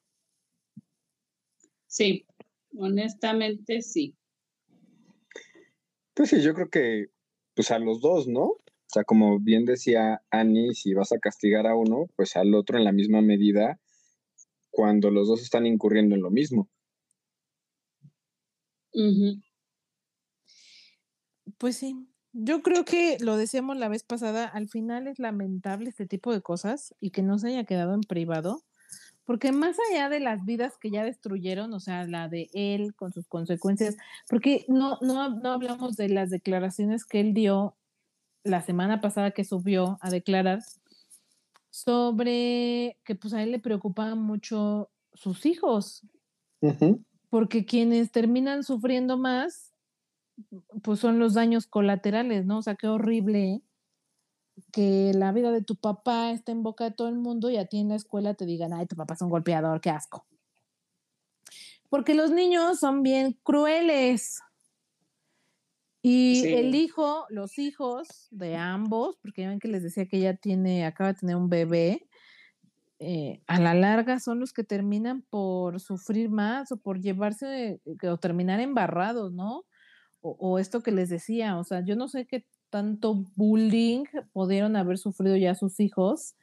Speaker 3: Sí, honestamente sí.
Speaker 4: Pues sí, yo creo que pues a los dos, ¿no? O sea, como bien decía Annie, si vas a castigar a uno, pues al otro en la misma medida cuando los dos están incurriendo en lo mismo.
Speaker 2: Pues sí, yo creo que lo decíamos la vez pasada, al final es lamentable este tipo de cosas y que no se haya quedado en privado, porque más allá de las vidas que ya destruyeron, o sea, la de él con sus consecuencias, porque no, no, no hablamos de las declaraciones que él dio la semana pasada que subió a declarar, sobre que pues a él le preocupaba mucho sus hijos. Porque quienes terminan sufriendo más, pues son los daños colaterales, ¿no? O sea, qué horrible que la vida de tu papá esté en boca de todo el mundo y a ti en la escuela te digan, ay, tu papá es un golpeador, qué asco. Porque los niños son bien crueles. Y el hijo, los hijos de ambos, porque ya ven que les decía que ella tiene, acaba de tener un bebé, eh, a la larga son los que terminan por sufrir más o por llevarse o terminar embarrados, ¿no? O, esto que les decía, o sea, yo no sé qué tanto bullying pudieron haber sufrido ya sus hijos,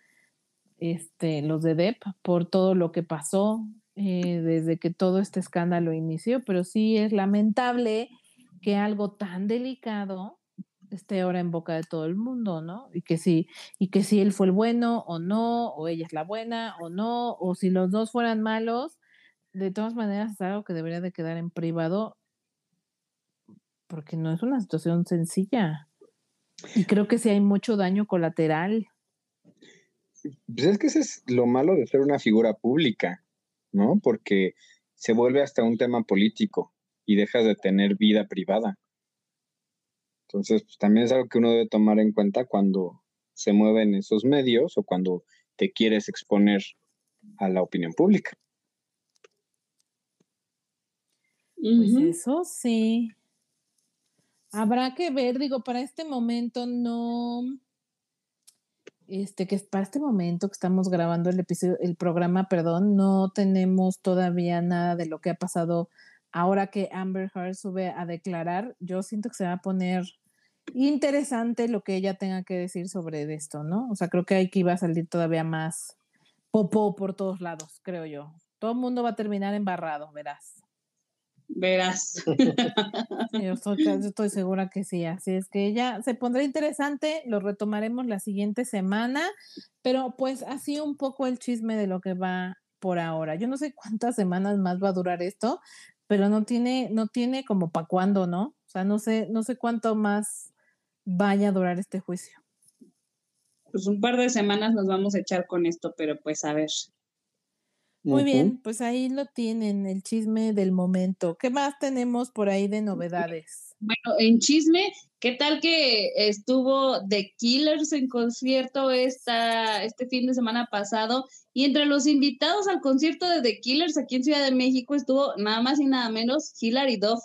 Speaker 2: este, los de Depp, por todo lo que pasó eh, desde que todo este escándalo inició, pero sí es lamentable que algo tan delicado esté ahora en boca de todo el mundo, ¿no? Y que si, y que si él fue el bueno o no, o ella es la buena o no, o si los dos fueran malos, de todas maneras es algo que debería de quedar en privado, porque no es una situación sencilla. Y creo que sí hay mucho daño colateral.
Speaker 4: Pues es que ese es lo malo de ser una figura pública, ¿no? Porque se vuelve hasta un tema político y dejas de tener vida privada. Entonces, pues, también es algo que uno debe tomar en cuenta cuando se mueven esos medios o cuando te quieres exponer a la opinión pública.
Speaker 2: Pues eso sí. Habrá que ver, digo, para este momento no, este, que para este momento que estamos grabando el episodio, el programa, perdón, no tenemos todavía nada de lo que ha pasado ahora que Amber Heard sube a declarar, yo siento que se va a poner interesante lo que ella tenga que decir sobre esto, ¿no? O sea, creo que aquí va a salir todavía más popó por todos lados, creo yo. Todo el mundo va a terminar embarrado, verás.
Speaker 3: Verás. [LAUGHS]
Speaker 2: yo, estoy, segura que sí, así es que ya se pondrá interesante, lo retomaremos la siguiente semana, pero pues así un poco el chisme de lo que va por ahora. Yo no sé cuántas semanas más va a durar esto, pero no tiene, no tiene como para cuándo, ¿no? O sea, no sé, no sé cuánto más vaya a durar este juicio.
Speaker 3: Pues un par de semanas nos vamos a echar con esto, pero pues a ver.
Speaker 2: Muy bien, pues ahí lo tienen, el chisme del momento. ¿Qué más tenemos por ahí de novedades?
Speaker 3: Bueno, en chisme, ¿qué tal que estuvo The Killers en concierto esta, este fin de semana pasado? Y entre los invitados al concierto de The Killers aquí en Ciudad de México estuvo nada más y nada menos Hilary Duff.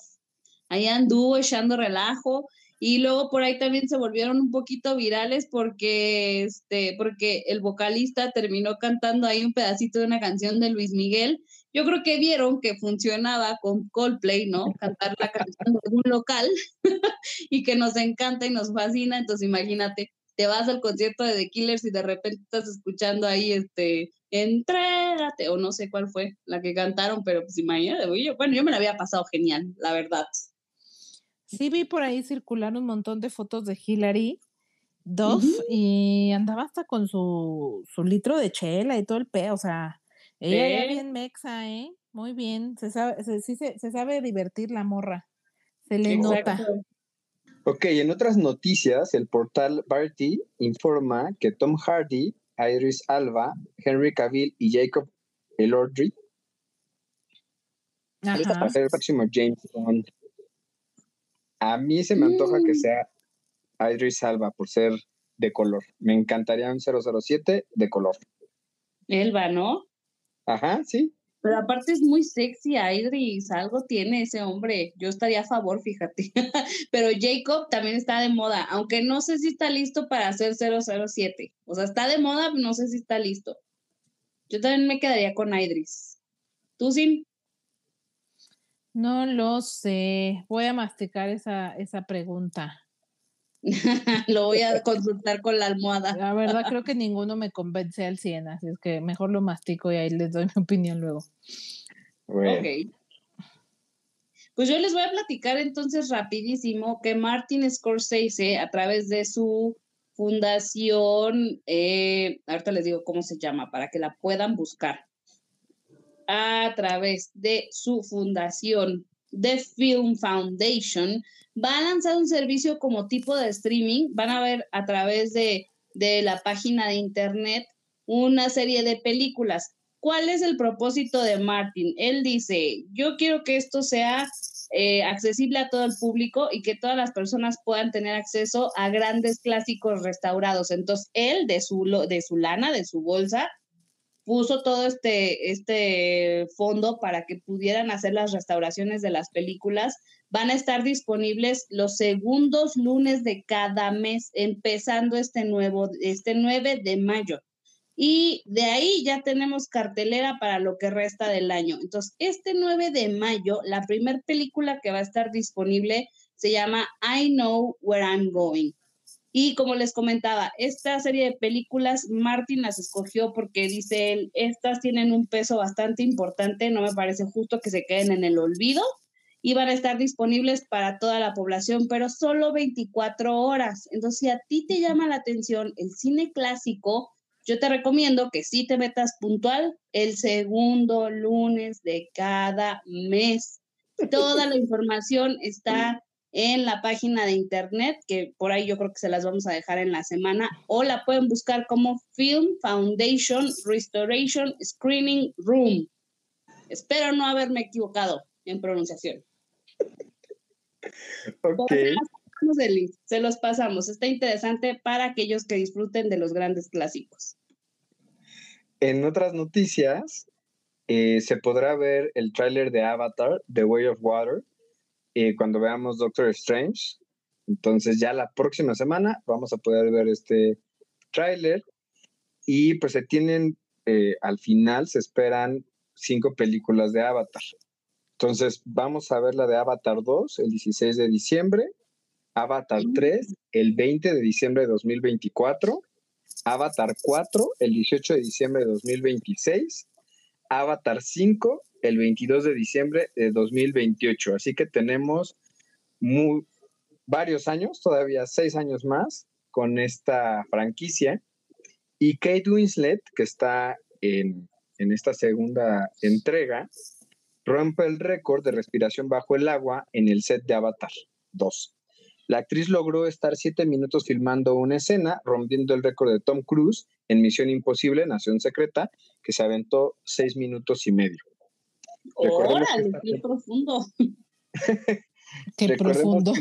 Speaker 3: Ahí anduvo echando relajo y luego por ahí también se volvieron un poquito virales porque este porque el vocalista terminó cantando ahí un pedacito de una canción de Luis Miguel. Yo creo que vieron que funcionaba con Coldplay, ¿no? [LAUGHS] Cantar la canción de un local [LAUGHS] y que nos encanta y nos fascina, entonces imagínate, te vas al concierto de The Killers y de repente estás escuchando ahí este entrégate, o no sé cuál fue la que cantaron, pero pues imagínate, bueno, yo me la había pasado genial, la verdad.
Speaker 2: Sí vi por ahí circular un montón de fotos de Hillary Duff y andaba hasta con su, su, litro de chela y todo el pe, o sea, ella bien mexa, ¿eh? Muy bien, se sabe, se, sí, se, sabe divertir la morra, se le nota.
Speaker 4: Ok, en otras noticias, el portal Variety informa que Tom Hardy Iris Alba, Henry Cavill y Jacob Elordry. Para ser el próximo James Bond. A mí se me antoja que mm. sea Idris Alba por ser de color. Me encantaría un 007 de color.
Speaker 3: Elba, ¿no?
Speaker 4: Ajá, sí.
Speaker 3: Pero aparte es muy sexy, Idris, algo tiene ese hombre. Yo estaría a favor, fíjate. [LAUGHS] Pero Jacob también está de moda, aunque no sé si está listo para hacer 007. O sea, está de moda, no sé si está listo. Yo también me quedaría con Idris. ¿Tú, Sin?
Speaker 2: No lo sé. Voy a masticar esa, esa pregunta. [LAUGHS]
Speaker 3: lo voy a consultar con la almohada.
Speaker 2: La verdad creo que ninguno me convence al 100, así es que mejor lo mastico y ahí les doy mi opinión luego.
Speaker 3: Ok. Pues yo les voy a platicar entonces rapidísimo que Martin Scorsese a través de su fundación, eh, ahorita les digo cómo se llama para que la puedan buscar, a través de su fundación The Film Foundation, va a lanzar un servicio como tipo de streaming. Van a ver a través de, la página de internet una serie de películas. ¿cuál es el propósito de Martin? Él dice, yo quiero que esto sea eh, accesible a todo el público y que todas las personas puedan tener acceso a grandes clásicos restaurados. Entonces, él de su, de su lana, de su bolsa, puso todo este, este fondo para que pudieran hacer las restauraciones de las películas. Van a estar disponibles los segundos lunes de cada mes, empezando este nuevo, este 9 de mayo. Y de ahí ya tenemos cartelera para lo que resta del año. Entonces, este 9 de mayo, la primera película que va a estar disponible se llama I Know Where I'm Going. Y como les comentaba, esta serie de películas Martin las escogió porque dice él, estas tienen un peso bastante importante, no me parece justo que se queden en el olvido y van a estar disponibles para toda la población, pero solo 24 horas. Entonces, si a ti te llama la atención el cine clásico, yo te recomiendo que si te metas puntual el segundo lunes de cada mes. Toda la información está en la página de internet, que por ahí yo creo que se las vamos a dejar en la semana, o la pueden buscar como Film Foundation Restoration Screening Room. Espero no haberme equivocado en pronunciación. [LAUGHS]
Speaker 4: Ok.
Speaker 3: Se los pasamos. Está interesante para aquellos que disfruten de los grandes clásicos.
Speaker 4: En otras noticias, eh, se podrá ver el tráiler de Avatar, The Way of Water, eh, cuando veamos Doctor Strange. Entonces ya la próxima semana vamos a poder ver este tráiler y pues se tienen, eh, al final se esperan cinco películas de Avatar. Entonces vamos a ver la de Avatar 2 el 16 de diciembre, Avatar 3 el 20 de diciembre de 2024 Avatar 4 el 18 de diciembre de 2026, Avatar 5 el 22 de diciembre de 2028. Así que tenemos muy, varios años, todavía seis años más con esta franquicia. Y Kate Winslet, que está en, en esta segunda entrega, rompe el récord de respiración bajo el agua en el set de Avatar 2. La actriz logró estar siete minutos filmando una escena, rompiendo el récord de Tom Cruise en Misión Imposible, Nación Secreta, que se aventó seis minutos y medio.
Speaker 3: ¡Órale! ¡Qué profundo! [LAUGHS]
Speaker 2: ¡Qué profundo!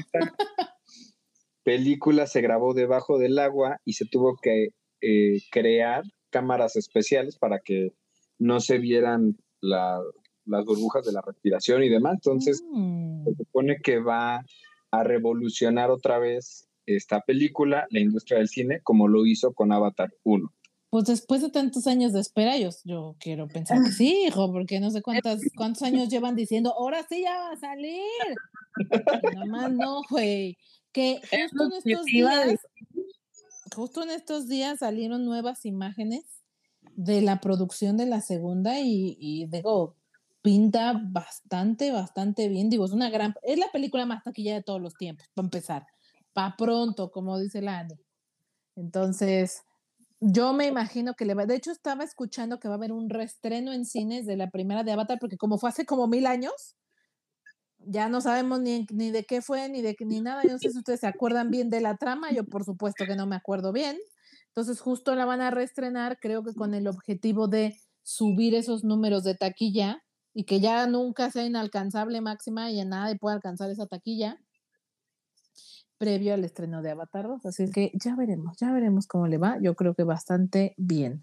Speaker 4: película se grabó debajo del agua y se tuvo que eh, crear cámaras especiales para que no se vieran las burbujas de la respiración y demás. Entonces, mm. se supone que va a revolucionar otra vez esta película, la industria del cine, como lo hizo con Avatar 1.
Speaker 2: Pues después de tantos años de espera, yo, yo quiero pensar que sí, hijo, porque no sé cuántas, cuántos años llevan diciendo, ahora sí ya va a salir. más no, güey. Que justo en estos días, justo en estos días salieron nuevas imágenes de la producción de la segunda y, y digo, pinta bastante, bastante bien. Digo, es una gran, es la película más taquilla de todos los tiempos, para empezar. Pa' pronto, como dice la. Entonces, yo me imagino que le va, de hecho estaba escuchando que va a haber un restreno en cines de la primera de Avatar, porque como fue hace como mil años, ya no sabemos ni, ni de qué fue, ni de ni nada. Yo no sé si ustedes se acuerdan bien de la trama, yo por supuesto que no me acuerdo bien. Entonces justo la van a reestrenar, creo que con el objetivo de subir esos números de taquilla y que ya nunca sea inalcanzable máxima y en nada pueda alcanzar esa taquilla previo al estreno de Avatar 2. Así que ya veremos, ya veremos cómo le va. Yo creo que bastante bien.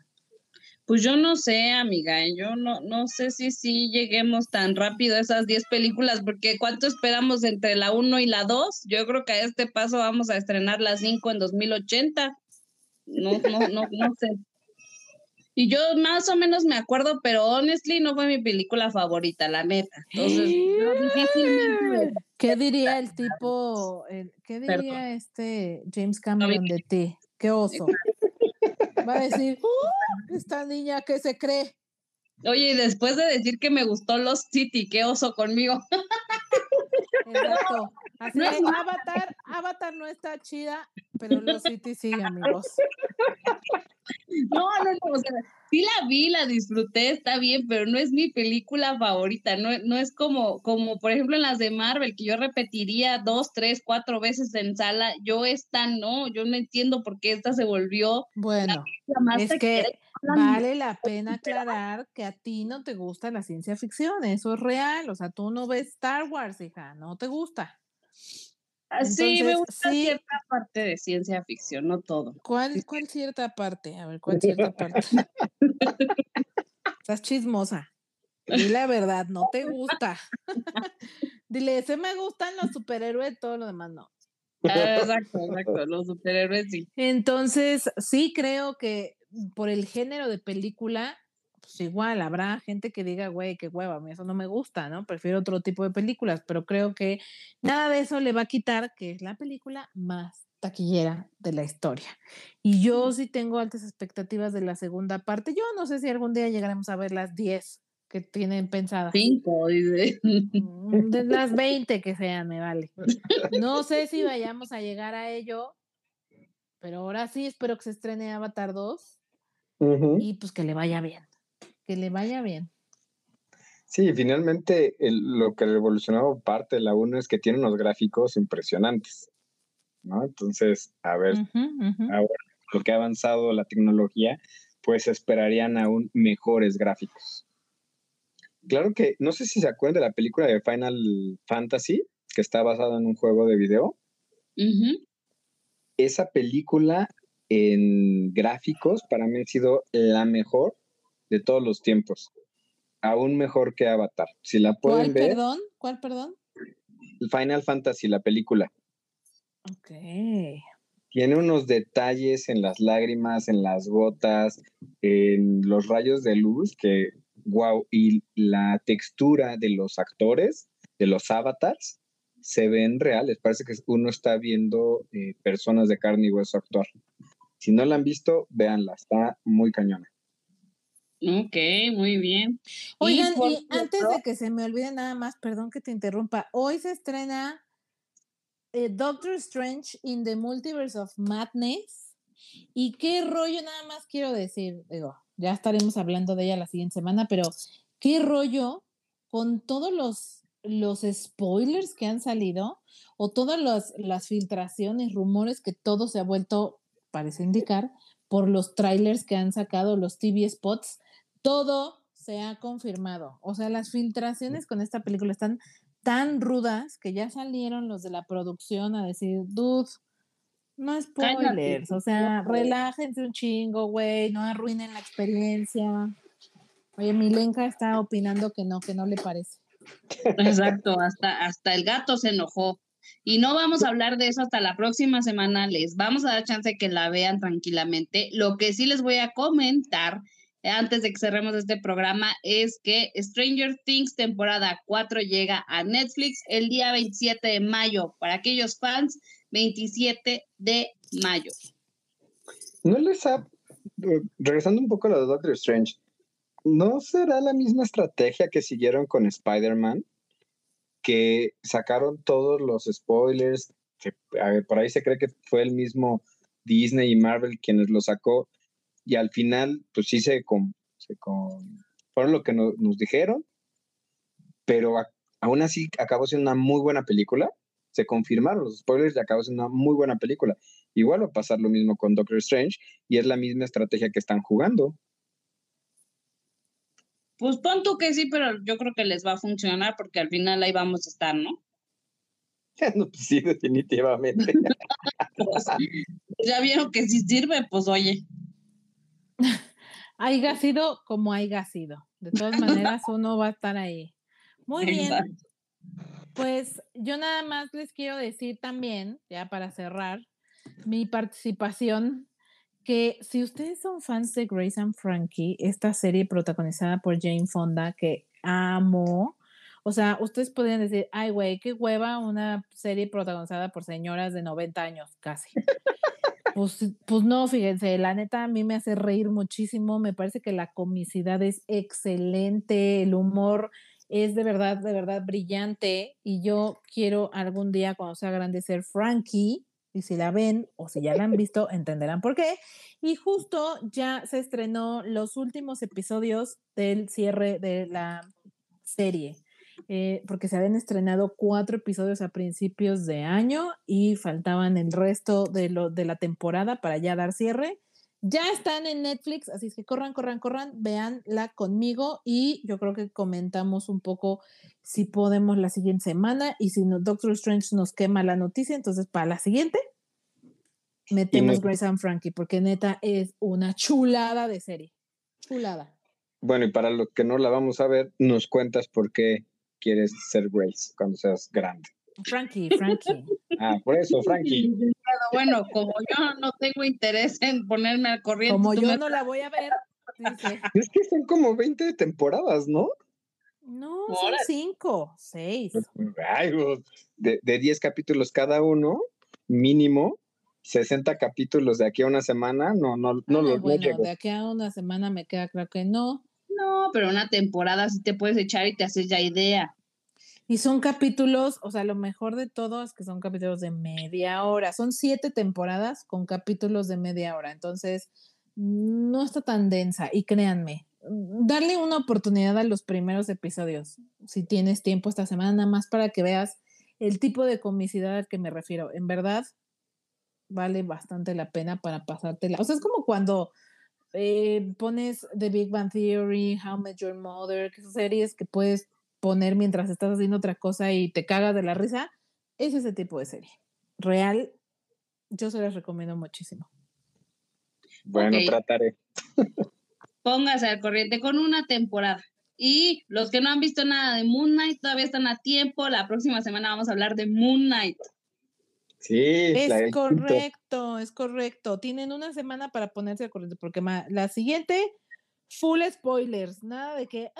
Speaker 3: Pues yo no sé, amiga, yo no, no sé si sí lleguemos tan rápido a esas 10 películas, porque ¿cuánto esperamos entre la 1 y la 2? Yo creo que a este paso vamos a estrenar la 5 en 2080. No, no, no, no sé. Y yo más o menos me acuerdo, pero honestly no fue mi película favorita, la neta. Entonces,
Speaker 2: ¿Qué [LAUGHS] diría el tipo, qué diría este James Cameron de ti? ¿Qué oso? Va a decir, [LAUGHS] uh, esta niña que se cree.
Speaker 3: Oye, y después de decir que me gustó Los City, qué oso conmigo. [LAUGHS]
Speaker 2: Exacto. Así que Avatar, Avatar no está chida, pero los City sí, amigos.
Speaker 3: No, no, no, o sea, sí la vi, la disfruté, está bien, pero no es mi película favorita, no, no es como, como por ejemplo en las de Marvel, que yo repetiría dos, tres, cuatro veces en sala, yo esta no, yo no entiendo por qué esta se volvió.
Speaker 2: Bueno, es que vale la pena aclarar que a ti no te gusta la ciencia ficción, eso es real, o sea, tú no ves Star Wars, hija, no te gusta.
Speaker 3: Ah, sí, me gusta cierta parte de ciencia ficción, no todo.
Speaker 2: ¿Cuál, ¿Cuál cierta parte? A ver, ¿cuál cierta [LAUGHS] parte? Estás chismosa. Y la verdad, no te gusta. [LAUGHS] Dile, se me gustan los superhéroes, todo lo demás no.
Speaker 3: Ah, exacto, exacto, los superhéroes sí.
Speaker 2: Entonces, sí creo que por el género de película, pues igual habrá gente que diga, güey, qué hueva, eso no me gusta, ¿no? Prefiero otro tipo de películas, pero creo que nada de eso le va a quitar que es la película más taquillera de la historia. Y yo sí tengo altas expectativas de la segunda parte. Yo no sé si algún día llegaremos a ver las 10 que tienen pensadas.
Speaker 3: Cinco, dice.
Speaker 2: Mm, de las [LAUGHS] 20 que sean, me vale. No sé si vayamos a llegar a ello, pero ahora sí espero que se estrene Avatar 2 y pues que le vaya bien que le vaya bien.
Speaker 4: Sí, finalmente lo que revolucionó parte de la 1 es que tiene unos gráficos impresionantes, ¿no? Entonces, a ver, ahora lo que ha avanzado la tecnología, pues esperarían aún mejores gráficos. Claro que, no sé si se acuerdan de la película de Final Fantasy, que está basada en un juego de video. Esa película en gráficos para mí ha sido la mejor de todos los tiempos. Aún mejor que Avatar. Si la pueden
Speaker 2: ¿Cuál, ver. perdón? ¿Cuál, perdón?
Speaker 4: Final Fantasy, la película.
Speaker 2: Ok.
Speaker 4: Tiene unos detalles en las lágrimas, en las gotas, en los rayos de luz que, wow, y la textura de los actores, de los avatars, se ven reales. Parece que uno está viendo eh, personas de carne y hueso actuar. Si no la han visto, véanla, está muy cañona.
Speaker 3: Ok, muy bien.
Speaker 2: Oigan, y, antes de que se me olvide nada más, perdón que te interrumpa, hoy se estrena eh, Doctor Strange in the Multiverse of Madness. Y qué rollo, nada más quiero decir, digo, ya estaremos hablando de ella la siguiente semana, pero qué rollo con todos los, los spoilers que han salido o todas las filtraciones, rumores que todo se ha vuelto, parece indicar, por los trailers que han sacado los TV spots todo se ha confirmado. O sea, las filtraciones con esta película están tan rudas que ya salieron los de la producción a decir, dude, no spoilers, o sea, relájense un chingo, güey, no arruinen la experiencia. Oye, Milenka está opinando que no, que no le parece.
Speaker 3: Exacto, hasta, hasta el gato se enojó. Y no vamos a hablar de eso hasta la próxima semana, les vamos a dar chance de que la vean tranquilamente. Lo que sí les voy a comentar antes de que cerremos este programa es que Stranger Things temporada 4 llega a Netflix el día 27 de mayo. Para aquellos fans, 27 de mayo.
Speaker 4: No les ha... Eh, regresando un poco a lo de Doctor Strange, ¿no será la misma estrategia que siguieron con Spider-Man? Que sacaron todos los spoilers, que por ahí se cree que fue el mismo Disney y Marvel quienes lo sacó y al final, pues sí se, con, fueron lo que nos dijeron, pero aún así acabó siendo una muy buena película. Se confirmaron los spoilers y acabó siendo una muy buena película. Igual va a pasar lo mismo con Doctor Strange y es la misma estrategia que están jugando.
Speaker 3: Pues pon tú que sí, pero yo creo que les va a funcionar porque al final ahí vamos a estar, ¿no? [LAUGHS]
Speaker 4: no pues sí, definitivamente. [LAUGHS]
Speaker 3: Pues, ya vieron que sí sirve, pues oye. [LAUGHS]
Speaker 2: haya sido como haya sido. De todas maneras, uno va a estar ahí. Muy [LAUGHS] bien. Pues yo nada más les quiero decir también, ya para cerrar mi participación, que si ustedes son fans de Grace and Frankie, esta serie protagonizada por Jane Fonda, que amo, o sea, ustedes podrían decir, ay, güey, qué hueva una serie protagonizada por señoras de 90 años, casi. Pues, pues no, fíjense, la neta a mí me hace reír muchísimo, me parece que la comicidad es excelente, el humor es de verdad, de verdad brillante y yo quiero algún día cuando sea grande ser Frankie, Y si la ven o si ya la han [LAUGHS] visto, entenderán por qué. Y justo ya se estrenó los últimos episodios del cierre de la serie. Eh, porque se habían estrenado cuatro episodios a principios de año y faltaban el resto de, lo, de la temporada para ya dar cierre. Ya están en Netflix, así es que corran, corran, corran, véanla conmigo y yo creo que comentamos un poco si podemos la siguiente semana y si no, Doctor Strange nos quema la noticia, entonces para la siguiente metemos Grace and Frankie porque neta es una chulada de serie. Chulada.
Speaker 4: Bueno, y para los que no la vamos a ver, nos cuentas por qué quieres ser Grace cuando seas grande.
Speaker 2: Frankie, Frankie.
Speaker 4: Ah, por eso, Frankie.
Speaker 3: Bueno, como yo no tengo interés en ponerme al corriente.
Speaker 2: Como yo no la voy a ver.
Speaker 4: Es que son como 20 temporadas, ¿no?
Speaker 2: No, son 5, 6. Pues,
Speaker 4: de, de 10 capítulos cada uno, mínimo, 60 capítulos de aquí a una semana, no, no, no
Speaker 2: lo Bueno, de aquí a una semana me queda creo que no.
Speaker 3: No, pero una temporada sí te puedes echar y te haces ya idea.
Speaker 2: Y son capítulos, o sea, lo mejor de todo es que son capítulos de media hora. Son siete temporadas con capítulos de media hora. Entonces, no está tan densa. Y créanme, darle una oportunidad a los primeros episodios, si tienes tiempo esta semana, nada más para que veas el tipo de comicidad al que me refiero. En verdad, vale bastante la pena para pasártela. O sea, es como cuando eh, pones The Big Bang Theory, How Met Your Mother, que son series que puedes poner mientras estás haciendo otra cosa y te cagas de la risa, es ese tipo de serie. Real, yo se las recomiendo muchísimo.
Speaker 4: Bueno, trataré. [LAUGHS]
Speaker 3: Póngase al corriente con una temporada. Y los que no han visto nada de Moon Knight todavía están a tiempo. La próxima semana vamos a hablar de Moon Knight.
Speaker 4: Sí,
Speaker 2: es correcto, es correcto. Tienen una semana para ponerse al corriente porque la siguiente, full spoilers. Nada de que,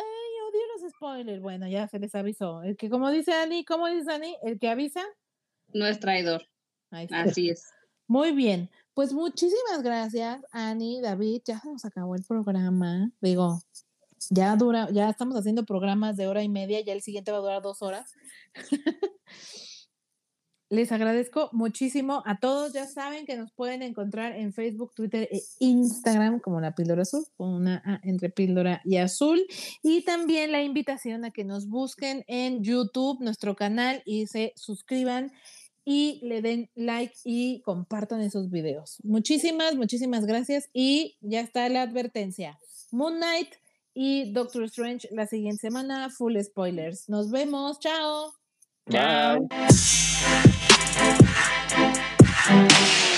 Speaker 2: los spoilers. Bueno, ya se les avisó. El que, como dice Ani, ¿cómo dice Ani? El que avisa.
Speaker 3: No es traidor. Así es. [LAUGHS]
Speaker 2: Muy bien. Pues muchísimas gracias, Ani, David. Ya se nos acabó el programa. Digo, ya dura, ya estamos haciendo programas de hora y media, ya el siguiente va a durar dos horas. [LAUGHS] Les agradezco muchísimo a todos. Ya saben que nos pueden encontrar en Facebook, Twitter e Instagram como la píldora azul, con una A entre píldora y azul. Y también la invitación a que nos busquen en YouTube, nuestro canal, y se suscriban y le den like y compartan esos videos. Muchísimas, muchísimas gracias. Y ya está la advertencia. Moon Knight y Doctor Strange la siguiente semana, full spoilers. Nos vemos. Chao.
Speaker 3: Chao.
Speaker 4: Thank you.